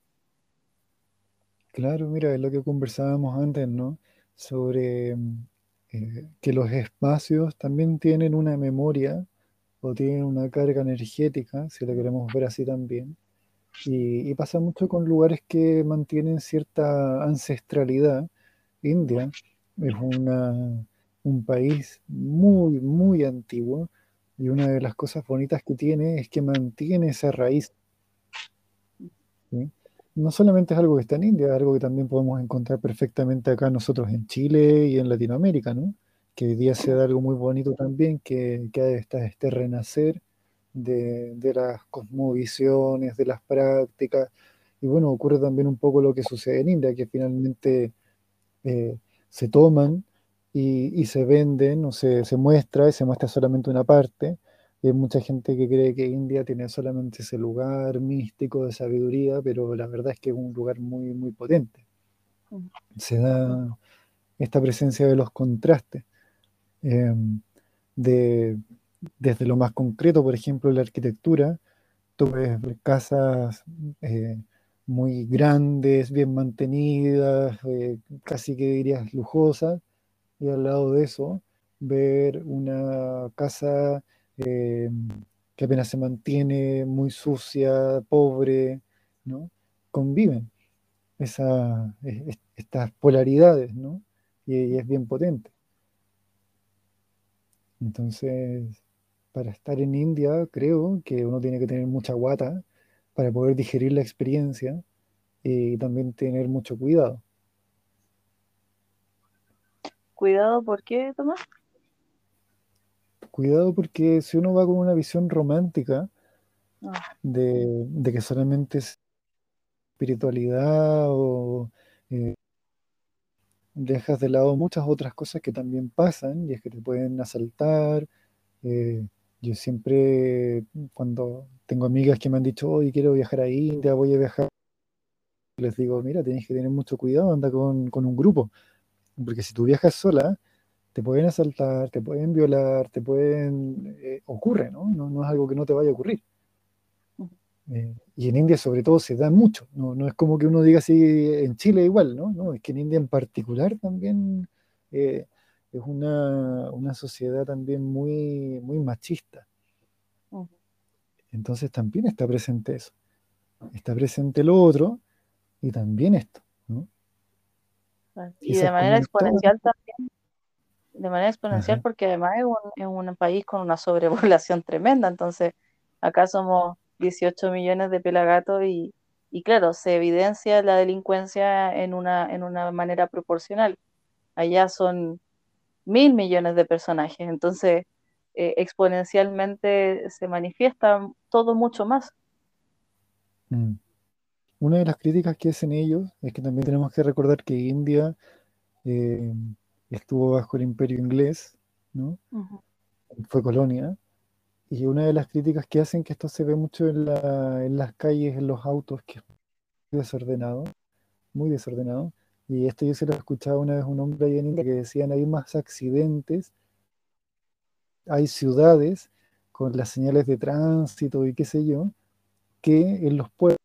Claro, mira, es lo que conversábamos antes, ¿no? Sobre eh, que los espacios también tienen una memoria o tienen una carga energética, si lo queremos ver así también. Y, y, pasa mucho con lugares que mantienen cierta ancestralidad. India es una, un país muy, muy antiguo y una de las cosas bonitas que tiene es que mantiene esa raíz. No solamente es algo que está en India, es algo que también podemos encontrar perfectamente acá nosotros en Chile y en Latinoamérica, ¿no? que hoy día se da algo muy bonito también, que, que está este renacer de, de, las cosmovisiones, de las prácticas, y bueno, ocurre también un poco lo que sucede en India, que finalmente eh, se toman y, y, se venden, o se, se muestra, y se muestra solamente una parte, y hay mucha gente que cree que India tiene solamente ese lugar místico de sabiduría, pero la verdad es que es un lugar muy, muy potente. Se da esta presencia de los contrastes. Eh, de, desde lo más concreto, por ejemplo, la arquitectura, tú ves casas eh, muy grandes, bien mantenidas, eh, casi que dirías lujosas, y al lado de eso, ver una casa eh, que apenas se mantiene muy sucia, pobre, ¿no? Conviven esa, estas polaridades, ¿no? Y, y es bien potente. Entonces, para estar en India, creo que uno tiene que tener mucha guata para poder digerir la experiencia y también tener mucho cuidado. ¿Cuidado por qué, Tomás? Cuidado porque si uno va con una visión romántica de, de que solamente es espiritualidad o eh, dejas de lado muchas otras cosas que también pasan y es que te pueden asaltar. Eh, yo siempre, cuando tengo amigas que me han dicho, hoy quiero viajar a India, voy a viajar, les digo, mira, tienes que tener mucho cuidado, anda con, con un grupo, porque si tú viajas sola, te pueden asaltar, te pueden violar, te pueden... Eh, ocurre, ¿no? ¿no? ¿no? es algo que no te vaya a ocurrir. Eh, y en India sobre todo se da mucho, no, no es como que uno diga así, en Chile igual, ¿no? no es que en India en particular también eh, es una, una, sociedad también muy, muy machista. Entonces también está presente eso. Está presente lo otro y también esto, ¿no? Y, de manera exponencial también de manera exponencial porque además es un, un, país con una sobrepoblación tremenda, entonces acá somos 18 millones de pelagatos y, y claro, se evidencia la delincuencia en una, en una manera proporcional. Allá son mil millones de personajes, entonces eh, exponencialmente se manifiesta todo mucho más. Mm. Una de las críticas que hacen ellos es que también tenemos que recordar que India eh, estuvo bajo el imperio inglés, ¿no? Fue colonia. Y una de las críticas que hacen que esto se ve mucho en, la, en las calles, en los autos, que es muy desordenado, muy desordenado. Y esto yo se lo escuchaba una vez un hombre ahí en India que decían hay más accidentes, hay ciudades con las señales de tránsito y qué sé yo, que en los pueblos,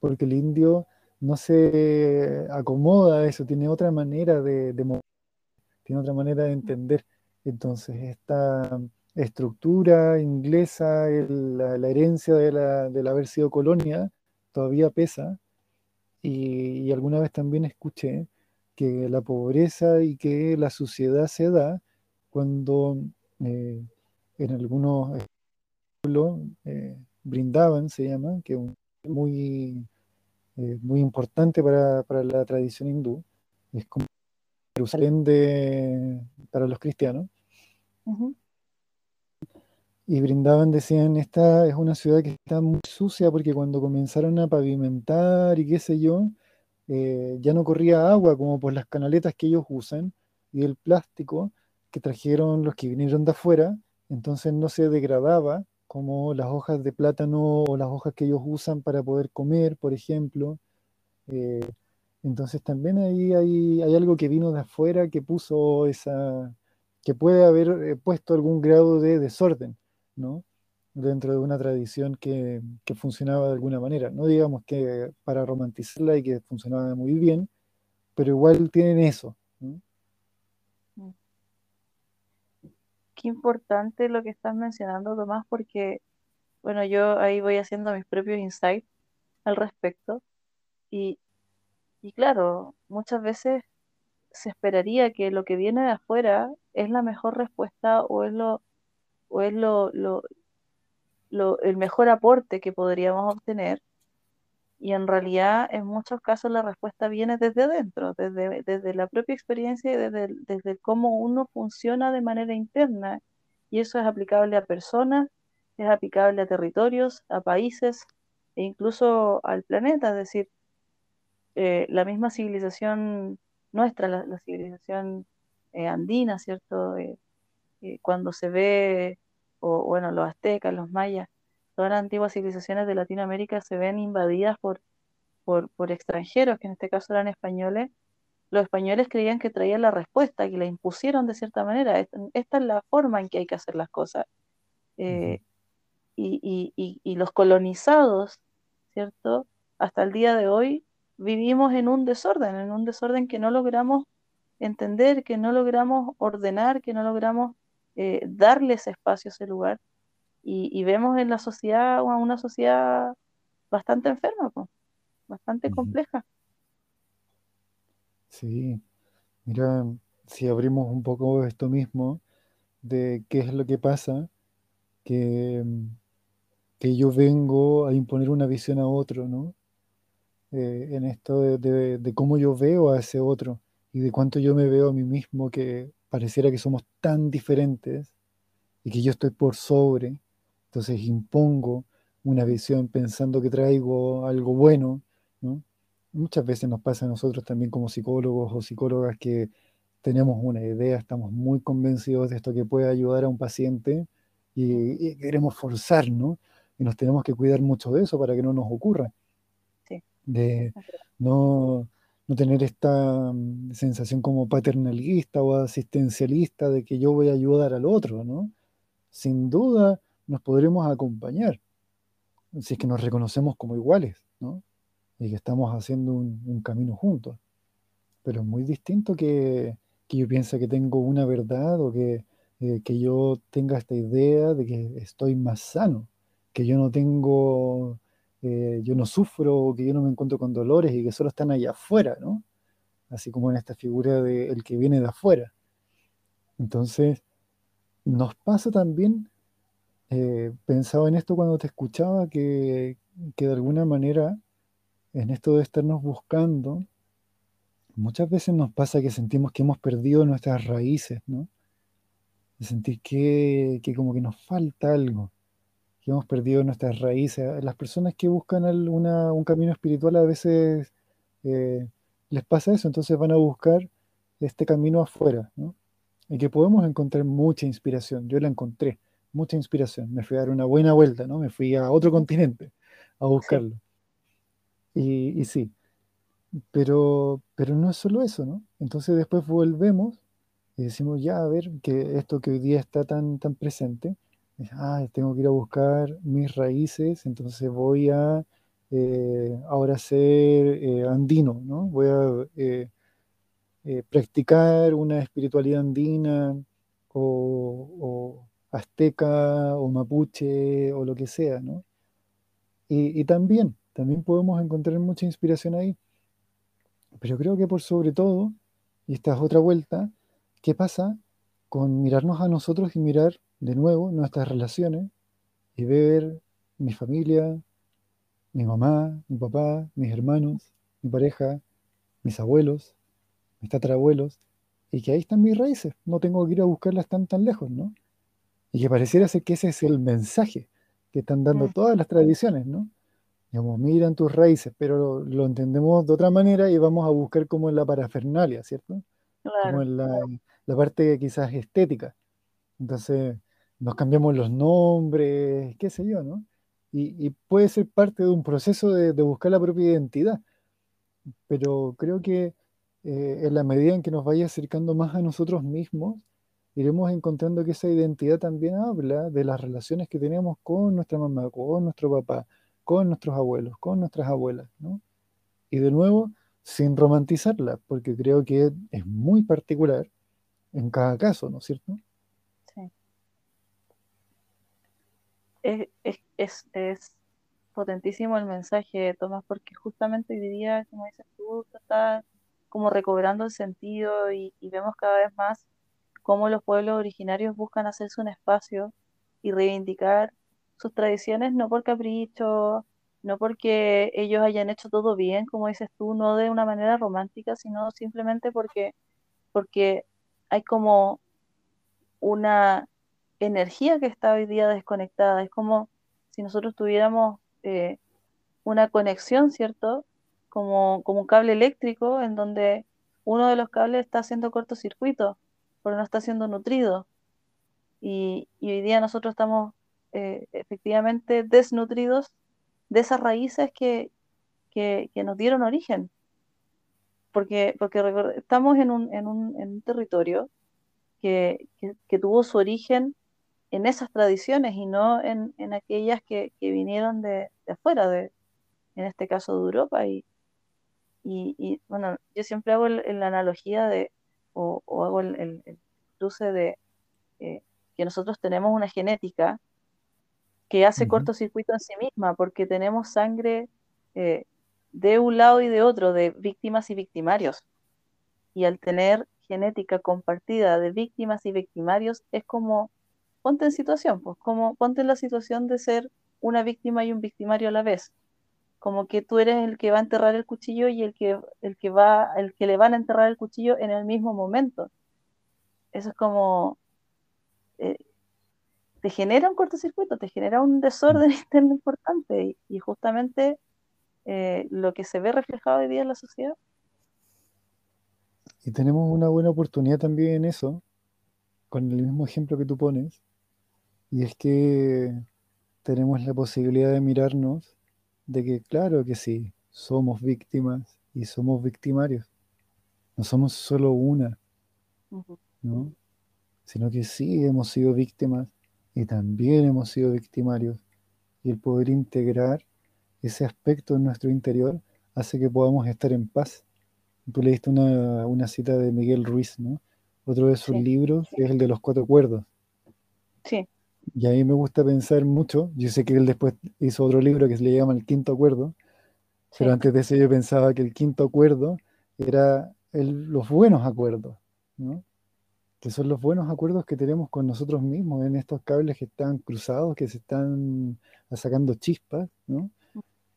porque el indio no se acomoda a eso, tiene otra manera de, de tiene otra manera de entender. Entonces, esta estructura inglesa, la, herencia de, la, del haber sido colonia, todavía pesa. Y, alguna vez también escuché que la pobreza y que la suciedad se da cuando eh, en algunos pueblos eh, brindaban, se llama, que es muy, eh, muy importante para, para, la tradición hindú, es como Jerusalén de, para los cristianos. Y brindaban, decían, esta es una ciudad que está muy sucia porque cuando comenzaron a pavimentar y qué sé yo, eh, ya no corría agua como por las canaletas que ellos usan y el plástico que trajeron los que vinieron de afuera, entonces no se degradaba como las hojas de plátano o las hojas que ellos usan para poder comer, por ejemplo. Eh, entonces también ahí hay, algo que vino de afuera que puso esa, que puede haber eh, puesto algún grado de desorden, ¿no? Dentro de una tradición que, funcionaba de alguna manera. No digamos que para romantizarla y que funcionaba muy bien, pero igual tienen eso. Mm. Qué importante lo que estás mencionando, Tomás, porque, bueno, yo ahí voy haciendo mis propios insights al respecto. Y, y claro, muchas veces se esperaría que lo que viene de afuera es la mejor respuesta o es lo, o es lo, lo, el mejor aporte que podríamos obtener. Y en realidad, en muchos casos, la respuesta viene desde dentro, desde, desde la propia experiencia y desde, desde cómo uno funciona de manera interna. Y eso es aplicable a personas, es aplicable a territorios, a países e incluso al planeta. Es decir, eh, la misma civilización nuestra, la, civilización eh, andina, ¿cierto? Eh, cuando se ve, o bueno, los aztecas, los mayas, todas las antiguas civilizaciones de Latinoamérica se ven invadidas por, por, por extranjeros, que en este caso eran españoles, los españoles creían que traían la respuesta, que la impusieron de cierta manera. Esta, esta es la forma en que hay que hacer las cosas. y, y, y, y, los colonizados, ¿cierto? Hasta el día de hoy vivimos en un desorden, en un desorden que no logramos entender, que no logramos ordenar, que no logramos eh, darle ese espacio, ese lugar. Y, vemos en la sociedad una sociedad bastante enferma, bastante compleja. Sí, mira, si abrimos un poco esto mismo de qué es lo que pasa, que, que yo vengo a imponer una visión a otro, ¿no? Eh, en esto de, cómo yo veo a ese otro y de cuánto yo me veo a mí mismo que pareciera que somos tan diferentes y que yo estoy por sobre, entonces impongo una visión pensando que traigo algo bueno Muchas veces nos pasa a nosotros también como psicólogos o psicólogas que tenemos una idea, estamos muy convencidos de esto que puede ayudar a un paciente y, queremos forzar, ¿no? Y nos tenemos que cuidar mucho de eso para que no nos ocurra. De no, no tener esta mm, sensación como paternalista o asistencialista de que yo voy a ayudar al otro, ¿no? Sin duda nos podremos acompañar si es que nos reconocemos como iguales, ¿no? Y que estamos haciendo un, camino juntos. Pero es muy distinto que, que, yo piense que tengo una verdad o que, eh, que yo tenga esta idea de que estoy más sano, que yo no tengo yo no sufro, que yo no me encuentro con dolores y que solo están allá afuera, ¿no? Así como en esta figura del el que viene de afuera. Entonces, nos pasa también, eh, pensaba en esto cuando te escuchaba, que, que de alguna manera, en esto de estarnos buscando, muchas veces nos pasa que sentimos que hemos perdido nuestras raíces, ¿no? De sentir que, que como que nos falta algo hemos perdido nuestras raíces. Las personas que buscan un camino espiritual a veces eh, les pasa eso, entonces van a buscar este camino afuera, ¿no? Y que podemos encontrar mucha inspiración. Yo la encontré, mucha inspiración. Me fui a dar una buena vuelta, ¿no? Me fui a otro continente a buscarlo. Y, sí, pero, pero no es solo eso, ¿no? Entonces después volvemos y decimos, ya, a ver, que esto que hoy día está tan, tan presente, ah, tengo que ir a buscar mis raíces, entonces voy a eh, ahora ser eh, andino, ¿no? Voy a eh, practicar una espiritualidad andina o, azteca o mapuche o lo que sea, ¿no? Y, y, también, también podemos encontrar mucha inspiración ahí. Pero creo que por sobre todo, y esta es otra vuelta, ¿qué pasa con mirarnos a nosotros y mirar de nuevo nuestras relaciones y ver mi familia, mi mamá, mi papá, mis hermanos, mi pareja, mis abuelos, mis tatarabuelos, y que ahí están mis raíces, no tengo que ir a buscarlas tan tan lejos, ¿no? Y que pareciera ser que ese es el mensaje que están dando todas las tradiciones, ¿no? Digamos, miran tus raíces, pero lo, entendemos de otra manera y vamos a buscar como en la parafernalia, ¿cierto? Como en la, la parte quizás estética. Entonces, nos cambiamos los nombres, qué sé yo, ¿no? Y, puede ser parte de un proceso de, buscar la propia identidad, pero creo que eh, en la medida en que nos vaya acercando más a nosotros mismos, iremos encontrando que esa identidad también habla de las relaciones que tenemos con nuestra mamá, con nuestro papá, con nuestros abuelos, con nuestras abuelas, ¿no? Y de nuevo, sin romantizarla, porque creo que es muy particular en cada caso, ¿no es cierto? Es, es, potentísimo el mensaje, Tomás, porque justamente hoy día, como dices tú, está como recobrando el sentido y, vemos cada vez más cómo los pueblos originarios buscan hacerse un espacio y reivindicar sus tradiciones, no por capricho, no porque ellos hayan hecho todo bien, como dices tú, no de una manera romántica, sino simplemente porque, porque hay como una energía que está hoy día desconectada. Es como si nosotros tuviéramos eh, una conexión, ¿cierto? Como, como un cable eléctrico en donde uno de los cables está haciendo cortocircuito porque no está siendo nutrido. Y, hoy día nosotros estamos eh, efectivamente desnutridos de esas raíces que, que, nos dieron origen. Porque, porque estamos en un, en un, en un territorio que, que, tuvo su origen en esas tradiciones y no en, aquellas que, vinieron de, afuera, de, en este caso de Europa. Y, y, bueno, yo siempre hago la analogía de, o, hago el, cruce de eh, que nosotros tenemos una genética que hace cortocircuito en sí misma, porque tenemos sangre eh, de un lado y de otro, de víctimas y victimarios. Y al tener genética compartida de víctimas y victimarios, es como ponte en situación, pues como ponte en la situación de ser una víctima y un victimario a la vez. Como que tú eres el que va a enterrar el cuchillo y el que, el que va, el que le van a enterrar el cuchillo en el mismo momento. Eso es como eh, te genera un cortocircuito, te genera un desorden interno importante y, justamente eh, lo que se ve reflejado hoy día en la sociedad. Y tenemos una buena oportunidad también en eso, con el mismo ejemplo que tú pones, y es que tenemos la posibilidad de mirarnos de que claro que sí, somos víctimas y somos victimarios. No somos solo una, ¿no? Sino que sí hemos sido víctimas y también hemos sido victimarios. Y el poder integrar ese aspecto en nuestro interior hace que podamos estar en paz. Tú leíste una, una cita de Miguel Ruiz, ¿no? Otro de sus libros es el de los cuatro cuerdos. Sí. Y a mí me gusta pensar mucho, yo sé que él después hizo otro libro que se le llama El Quinto Acuerdo, pero antes de eso yo pensaba que el quinto acuerdo era los buenos acuerdos, ¿no? que son los buenos acuerdos que tenemos con nosotros mismos en estos cables que están cruzados, que se están sacando chispas, ¿no?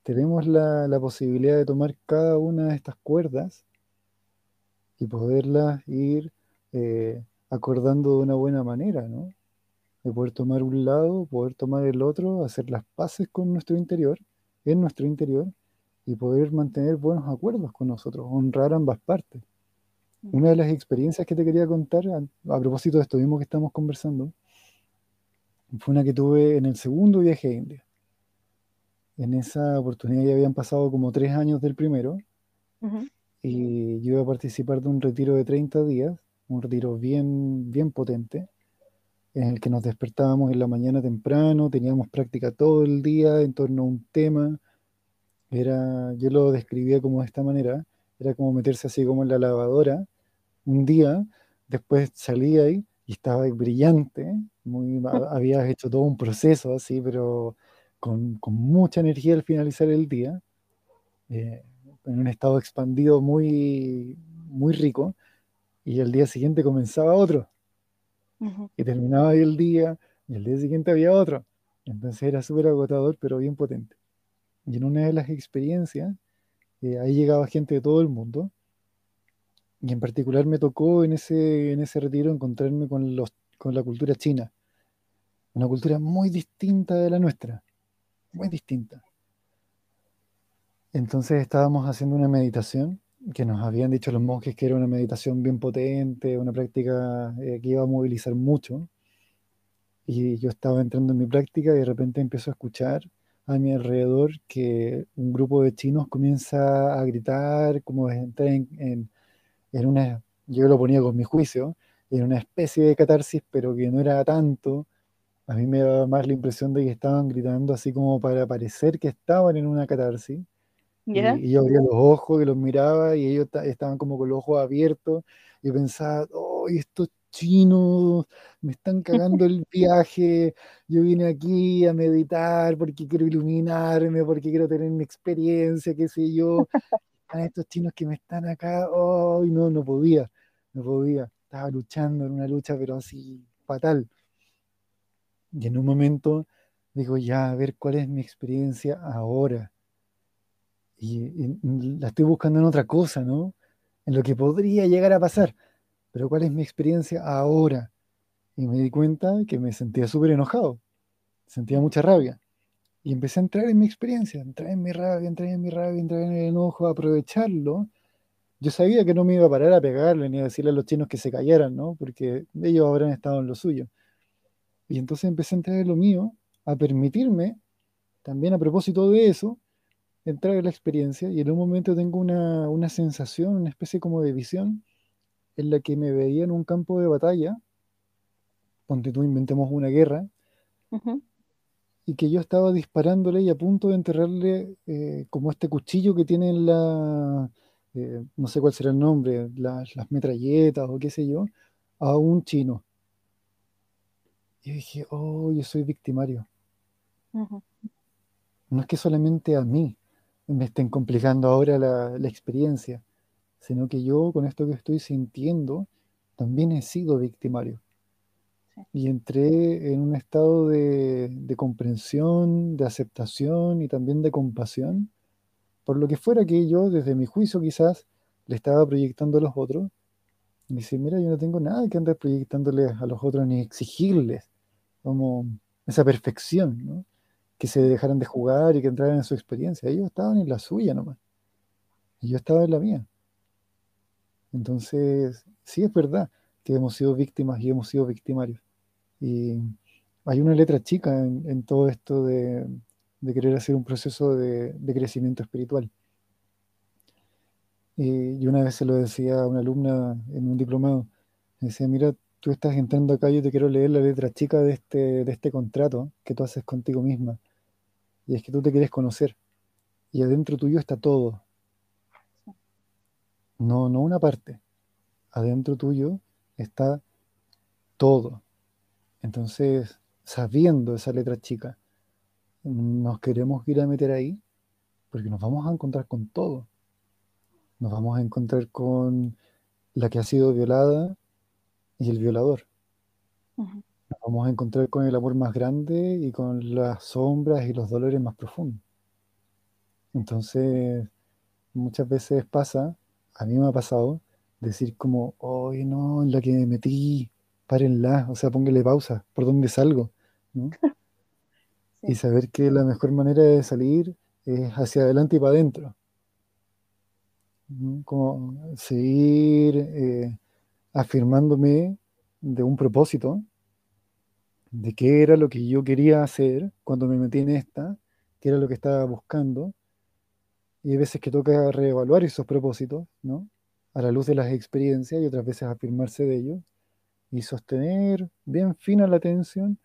tenemos la, posibilidad de tomar cada una de estas cuerdas y poderlas ir eh, acordando de una buena manera, ¿no? De poder tomar un lado, poder tomar el otro, hacer las paces con nuestro interior, en nuestro interior, y poder mantener buenos acuerdos con nosotros, honrar ambas partes. Una de las experiencias que te quería contar, a, propósito de esto mismo que estamos conversando, fue una que tuve en el segundo viaje a India. En esa oportunidad ya habían pasado como tres años del primero, y yo iba a participar de un retiro de 30 días, un retiro bien, bien potente, en el que nos despertábamos en la mañana temprano, teníamos práctica todo el día en torno a un tema, era, yo lo describía como de esta manera, era como meterse así como en la lavadora un día, después salía ahí y estaba brillante, muy, habías hecho todo un proceso así, pero con, con mucha energía al finalizar el día, eh, en un estado expandido muy, muy rico, y el día siguiente comenzaba otro, y terminaba el día, y el día siguiente había otro. Entonces era súper agotador, pero bien potente. Y en una de las experiencias, eh, ahí llegaba gente de todo el mundo. Y en particular me tocó en ese, en ese retiro encontrarme con, los, con la cultura china. Una cultura muy distinta de la nuestra. Muy distinta. Entonces estábamos haciendo una meditación que nos habían dicho los monjes que era una meditación bien potente, una práctica eh, que iba a movilizar mucho. Y yo estaba entrando en mi práctica y de repente empiezo a escuchar a mi alrededor que un grupo de chinos comienza a gritar, como entrar en, en, una, yo lo ponía con mi juicio, en una especie de catarsis, pero que no era tanto. A mí me daba más la impresión de que estaban gritando así como para parecer que estaban en una catarsis. Y, yo abría los ojos y los miraba y ellos estaban como con los ojos abiertos y pensaba, oh, estos chinos, me están cagando el viaje, yo vine aquí a meditar porque quiero iluminarme, porque quiero tener mi experiencia, qué sé yo. Están estos chinos que me están acá, oh, no, no podía, no podía. Estaba luchando en una lucha, pero así fatal. Y en un momento digo, ya, a ver cuál es mi experiencia ahora. Y la estoy buscando en otra cosa, ¿no? En lo que podría llegar a pasar pero ¿cuál es mi experiencia ahora? Y me di cuenta que me sentía súper enojado, sentía mucha rabia. Y empecé a entrar en mi experiencia, entrar en mi rabia, entrar en mi rabia, entrar en el enojo, aprovecharlo. Yo sabía que no me iba a parar a pegarle ni a decirle a los chinos que se callaran, ¿no? Porque ellos habrán estado en lo suyo. Y entonces empecé a entrar en lo mío, a permitirme, también a propósito de eso, entrar en la experiencia. Y en un momento tengo una, una sensación, una especie como de visión, en la que me veía en un campo de batalla, donde tú inventemos una guerra, y que yo estaba disparándole y a punto de enterrarle eh, como este cuchillo que tiene en la, eh, no sé cuál será el nombre, las metralletas o qué sé yo, a un chino. Y dije, oh, yo soy victimario. No es que solamente a mí me estén complicando ahora la, la experiencia, sino que yo con esto que estoy sintiendo también he sido victimario. Y entré en un estado de, comprensión, de aceptación y también de compasión, por lo que fuera que yo, desde mi juicio quizás, le estaba proyectando a los otros. Y dice, mira, yo no tengo nada que andar proyectándoles a los otros ni exigirles como esa perfección, que se dejaran de jugar y que entraran en su experiencia. Ellos estaban en la suya nomás. Y yo estaba en la mía. Entonces, sí es verdad que hemos sido víctimas y hemos sido victimarios. Y hay una letra chica en, todo esto de, querer hacer un proceso de, crecimiento espiritual. Y, una vez se lo decía a una alumna en un diplomado, decía, mira, tú estás entrando acá, yo te quiero leer la letra chica de este, de este contrato que tú haces contigo misma. Y es que tú te quieres conocer. Y adentro tuyo está todo. No, no una parte. Adentro tuyo está todo. Entonces, sabiendo esa letra chica, nos queremos ir a meter ahí porque nos vamos a encontrar con todo. Nos vamos a encontrar con la que ha sido violada y el violador. Vamos a encontrar con el amor más grande y con las sombras y los dolores más profundos. Entonces, muchas veces pasa, a mí me ha pasado, decir como, hoy no, en la que me metí, párenla, o sea, póngale pausa, ¿por dónde salgo? Y saber que la mejor manera de salir es hacia adelante y para adentro. Como seguir eh, afirmándome de un propósito, de qué era lo que yo quería hacer cuando me metí en esta, qué era lo que estaba buscando. Y hay veces que toca reevaluar esos propósitos, ¿no? A la luz de las experiencias y otras veces afirmarse de ellos y sostener bien fina la atención,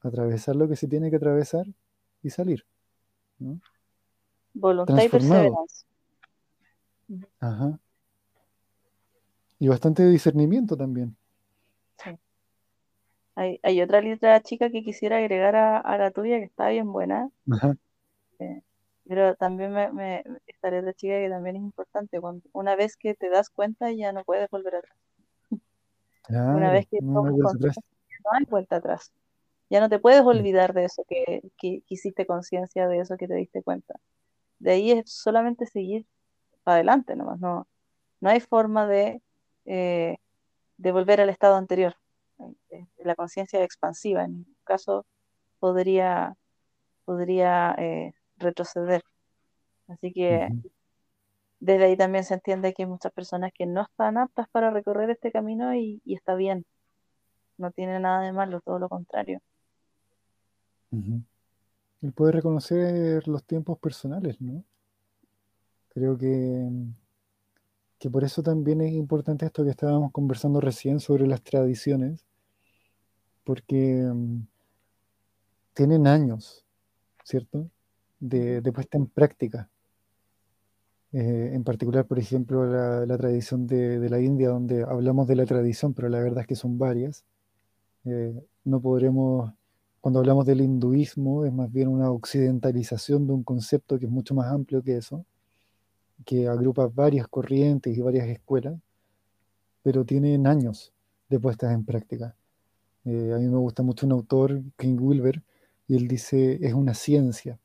atravesar lo que se tiene que atravesar y salir. ¿no? Voluntad y perseverancia. Ajá. Y bastante discernimiento también. Sí. Hay, otra letra chica que quisiera agregar a, la tuya que está bien buena. Ajá. Eh, pero también me, me, esta letra chica que también es importante. Cuando, una vez que te das cuenta ya no puedes volver atrás. una vez que no, no hay vuelta atrás. Ya no te puedes olvidar de eso que, que, hiciste conciencia de eso que te diste cuenta. De ahí es solamente seguir adelante nomás. No, no hay forma de, eh, de volver al estado anterior. Eh, la conciencia expansiva, en ningún caso podría, podría eh, retroceder. Así que desde ahí también se entiende que hay muchas personas que no están aptas para recorrer este camino y, está bien. No tiene nada de malo, todo lo contrario. Él puede reconocer los tiempos personales, ¿no? Creo que, que por eso también es importante esto que estábamos conversando recién sobre las tradiciones, porque mm, tienen años, ¿cierto? De, de puesta en práctica. Eh, en particular, por ejemplo, la, tradición de, la India, donde hablamos de la tradición, pero la verdad es que son varias. Eh, no podremos, cuando hablamos del hinduismo, es más bien una occidentalización de un concepto que es mucho más amplio que eso, que agrupa varias corrientes y varias escuelas, pero tienen años de puestas en práctica. Eh, a mí me gusta mucho un autor, King Wilber, y él dice, es una ciencia,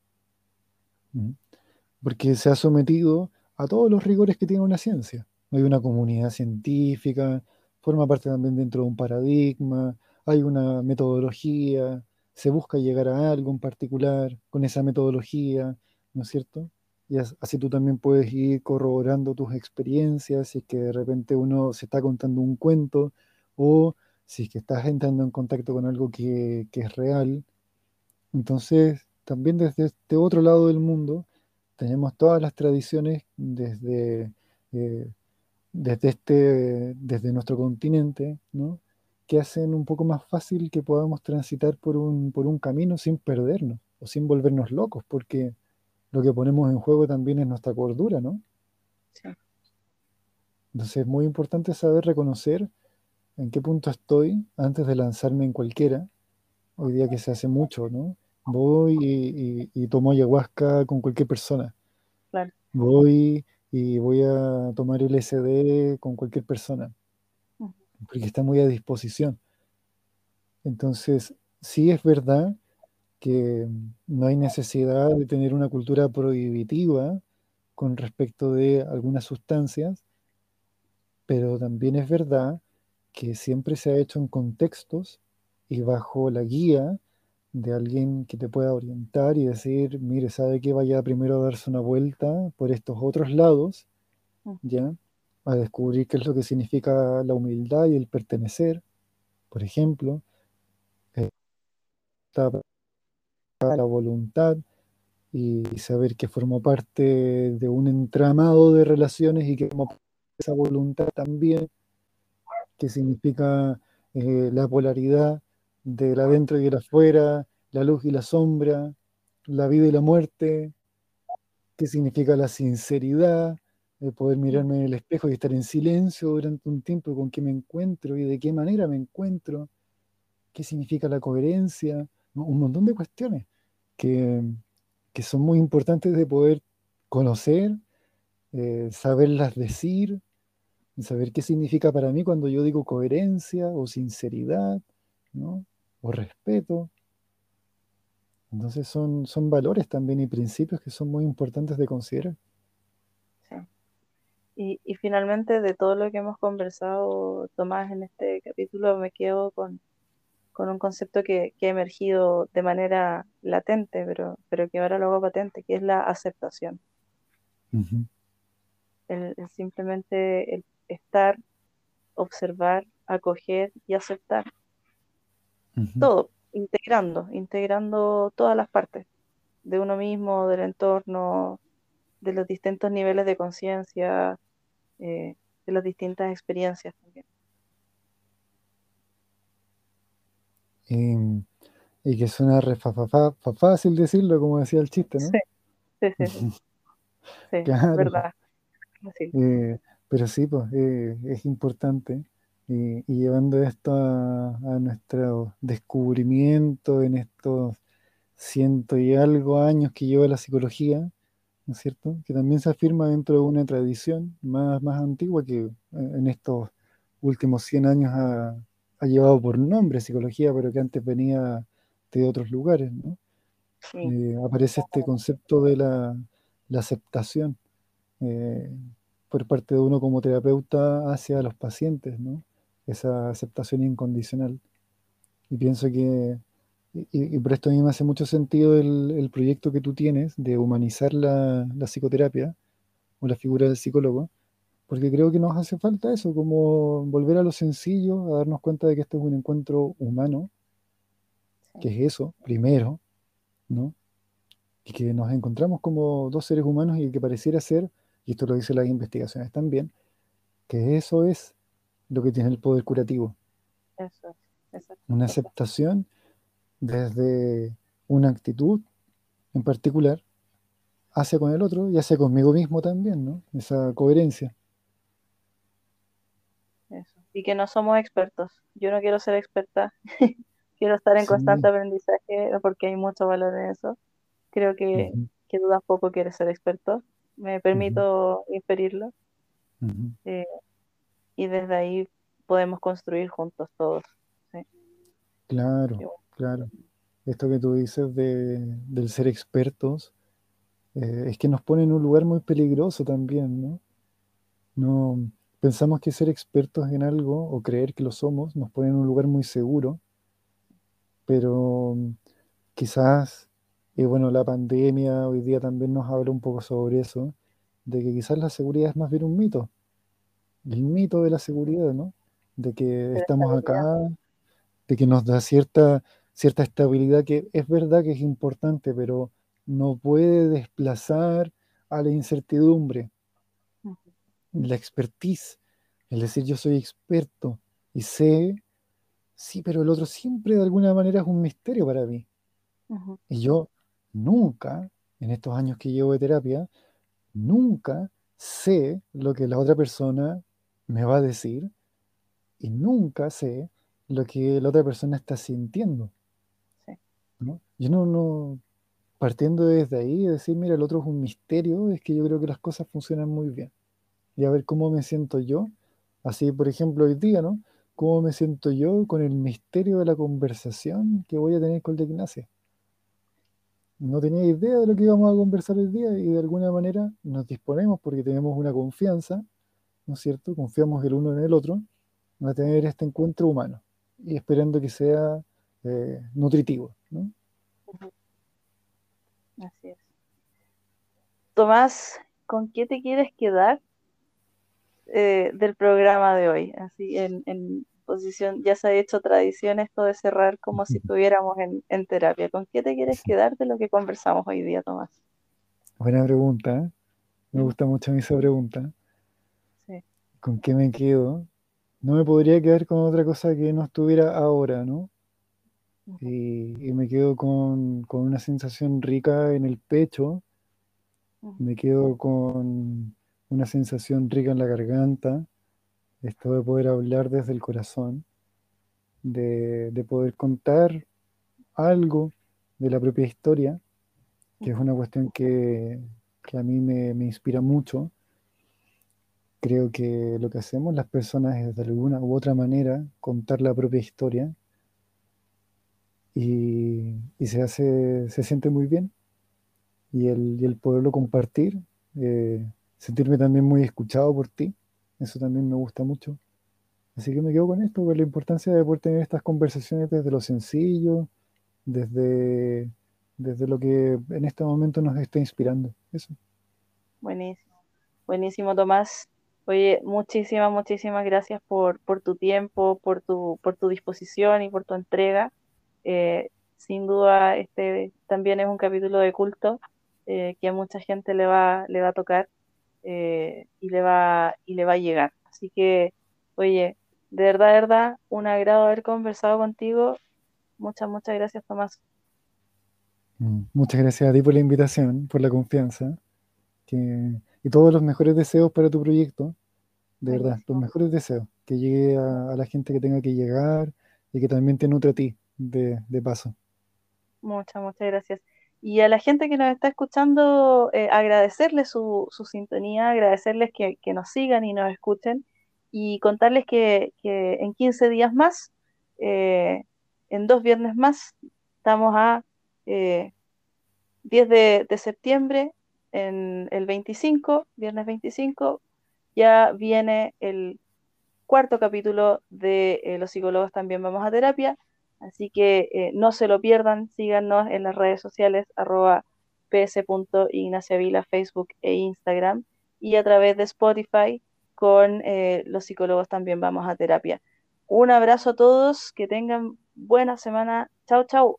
porque se ha sometido a todos los rigores que tiene una ciencia. Hay una comunidad científica, forma parte también dentro de un paradigma, hay una metodología, se busca llegar a algo en particular con esa metodología, ¿no es cierto? Y así tú también puedes ir corroborando tus experiencias, si es que de repente uno se está contando un cuento o si es que estás entrando en contacto con algo que, que es real. Entonces, también desde este otro lado del mundo, tenemos todas las tradiciones desde, eh, desde, este, desde nuestro continente, ¿no? que hacen un poco más fácil que podamos transitar por un, por un camino sin perdernos o sin volvernos locos, porque lo que ponemos en juego también es nuestra cordura, ¿no? Sí. Entonces es muy importante saber reconocer en qué punto estoy antes de lanzarme en cualquiera. Hoy día que se hace mucho, ¿no? voy y, tomo ayahuasca con cualquier persona. Voy y voy a tomar LSD con cualquier persona, porque está muy a disposición. Entonces, sí es verdad que no hay necesidad de tener una cultura prohibitiva con respecto de algunas sustancias, pero también es verdad que siempre se ha hecho en contextos y bajo la guía de alguien que te pueda orientar y decir, mire, sabe que vaya primero a darse una vuelta por estos otros lados, mm, ¿ya? A descubrir qué es lo que significa la humildad y el pertenecer, por ejemplo, eh, la voluntad y saber que formo parte de un entramado de relaciones y que esa voluntad también, que significa eh, la polaridad del adentro y el afuera, la luz y la sombra, la vida y la muerte, qué significa la sinceridad, el poder mirarme en el espejo y estar en silencio durante un tiempo con qué me encuentro y de qué manera me encuentro, qué significa la coherencia, un montón de cuestiones que, que son muy importantes de poder conocer, eh, saberlas decir, saber qué significa para mí cuando yo digo coherencia o sinceridad, ¿no? o respeto. Entonces son, son valores también y principios que son muy importantes de considerar. sí. Y, y finalmente, de todo lo que hemos conversado, Tomás, en este capítulo, me quedo con, con un concepto que, que ha emergido de manera latente, pero, pero que ahora lo hago patente, que es la aceptación. El, el simplemente el estar, observar, acoger y aceptar todo, integrando, integrando todas las partes de uno mismo, del entorno, de los distintos niveles de conciencia, eh, de las distintas experiencias también. Y, y que suena re fa- fa- fa- fa- fácil decirlo, como decía el chiste, ¿no? Sí, sí, sí, sí, sí, Claro. verdad. Así. Eh, pero sí, pues eh, es importante. Y, y llevando esto a, a nuestro descubrimiento en estos ciento y algo años que lleva la psicología, ¿no es cierto? Que también se afirma dentro de una tradición más, más antigua que eh, en estos últimos 100 años ha, ha llevado por nombre psicología, pero que antes venía de otros lugares, ¿no? Sí, Eh, aparece este concepto de la, la aceptación eh, por parte de uno como terapeuta hacia los pacientes, ¿no? Esa aceptación incondicional. Y pienso que, y, y- por esto a mí me hace mucho sentido el, el proyecto que tú tienes de humanizar la, la psicoterapia o la figura del psicólogo, porque creo que nos hace falta eso, como volver a lo sencillo, a darnos cuenta de que esto es un encuentro humano, que es eso, primero, ¿no? Y que nos encontramos como dos seres humanos y que pareciera ser, y esto lo dicen las investigaciones también, que eso es lo que tiene el poder curativo, eso es, exacto. una aceptación desde una actitud en particular hacia con el otro y hacia conmigo mismo también, ¿no? Esa coherencia. Y que no somos expertos. Yo no quiero ser experta, quiero estar en Sí, constante aprendizaje porque hay mucho valor en eso. Creo que, que tú tampoco quieres ser experto, me permito inferirlo eh, y desde ahí podemos construir juntos todos. Sí, Claro, bueno. claro. Esto que tú dices de, del ser expertos, eh, es que nos pone en un lugar muy peligroso también, ¿no? No pensamos que ser expertos en algo o creer que lo somos nos pone en un lugar muy seguro, pero mm, quizás, y bueno, la pandemia hoy día también nos habla un poco sobre eso, de que quizás la seguridad es más bien un mito, el mito de la seguridad, ¿no? De que estamos acá, de que nos da cierta, cierta estabilidad que es verdad que es importante, pero no puede desplazar a la incertidumbre, la expertise, es decir, yo soy experto y sé, sí, pero el otro siempre de alguna manera es un misterio para mí. Y yo nunca, en estos años que llevo de terapia, nunca sé lo que la otra persona me va a decir y nunca sé lo que la otra persona está sintiendo, sí, ¿no? Yo no, no, partiendo desde ahí, de decir, mira, el otro es un misterio, es que yo creo que las cosas funcionan muy bien. Y a ver cómo me siento yo, así por ejemplo hoy día, ¿no? ¿Cómo me siento yo con el misterio de la conversación que voy a tener con la Ignacia? No tenía idea de lo que íbamos a conversar hoy día y de alguna manera nos disponemos porque tenemos una confianza, ¿no es cierto? Confiamos el uno en el otro a tener este encuentro humano y esperando que sea eh, nutritivo, ¿no? Así es. Tomás, ¿con qué te quieres quedar eh, del programa de hoy? Así en, posición, ya se ha hecho tradición esto de cerrar como si estuviéramos en, terapia. ¿Con qué te quieres quedar de lo que conversamos hoy día, Tomás? Buena pregunta. ¿eh? Me gusta mucho esa pregunta. Sí. ¿Con qué me quedo? No me podría quedar con otra cosa que no estuviera ahora, ¿no? Y, me quedo con, una sensación rica en el pecho, me quedo con una sensación rica en la garganta, esto de poder hablar desde el corazón, de, poder contar algo de la propia historia, que es una cuestión que, a mí me, me, inspira mucho. Creo que lo que hacemos las personas es de alguna u otra manera contar la propia historia y, se hace, se siente muy bien. Y el, el poderlo compartir, eh, sentirme también muy escuchado por ti, eso también me gusta mucho. Así que me quedo con esto, con la importancia de poder tener estas conversaciones desde lo sencillo, desde, desde lo que en este momento nos está inspirando. Eso. Buenísimo, buenísimo Tomás. Oye, muchísimas, muchísimas gracias por, por tu tiempo, por tu, por tu disposición y por tu entrega. Eh, sin duda, este también es un capítulo de culto eh, que a mucha gente le va, le va a tocar eh, y, le va, y le va a llegar. Así que, oye, de verdad, de verdad, un agrado haber conversado contigo. Muchas, muchas gracias, Tomás. Mm, muchas gracias a ti por la invitación, por la confianza y todos los mejores deseos para tu proyecto. De verdad, los mejores deseos. Que llegue a, a la gente que tenga que llegar y que también te nutre a ti de, paso. Muchas, muchas gracias. Y a la gente que nos está escuchando, eh, agradecerles su, sintonía, agradecerles que, nos sigan y nos escuchen y contarles que, en 15 días más, eh, en dos viernes más, estamos a 10 eh, de, septiembre, en el 25, viernes 25, ya viene el cuarto capítulo de Los psicólogos también vamos a terapia Así que eh, no se lo pierdan, síganos en las redes sociales arroba ps.ignaciavila, Facebook e Instagram y a través de Spotify con eh, los psicólogos también vamos a terapia. Un abrazo a todos, que tengan buena semana. Chao, chao.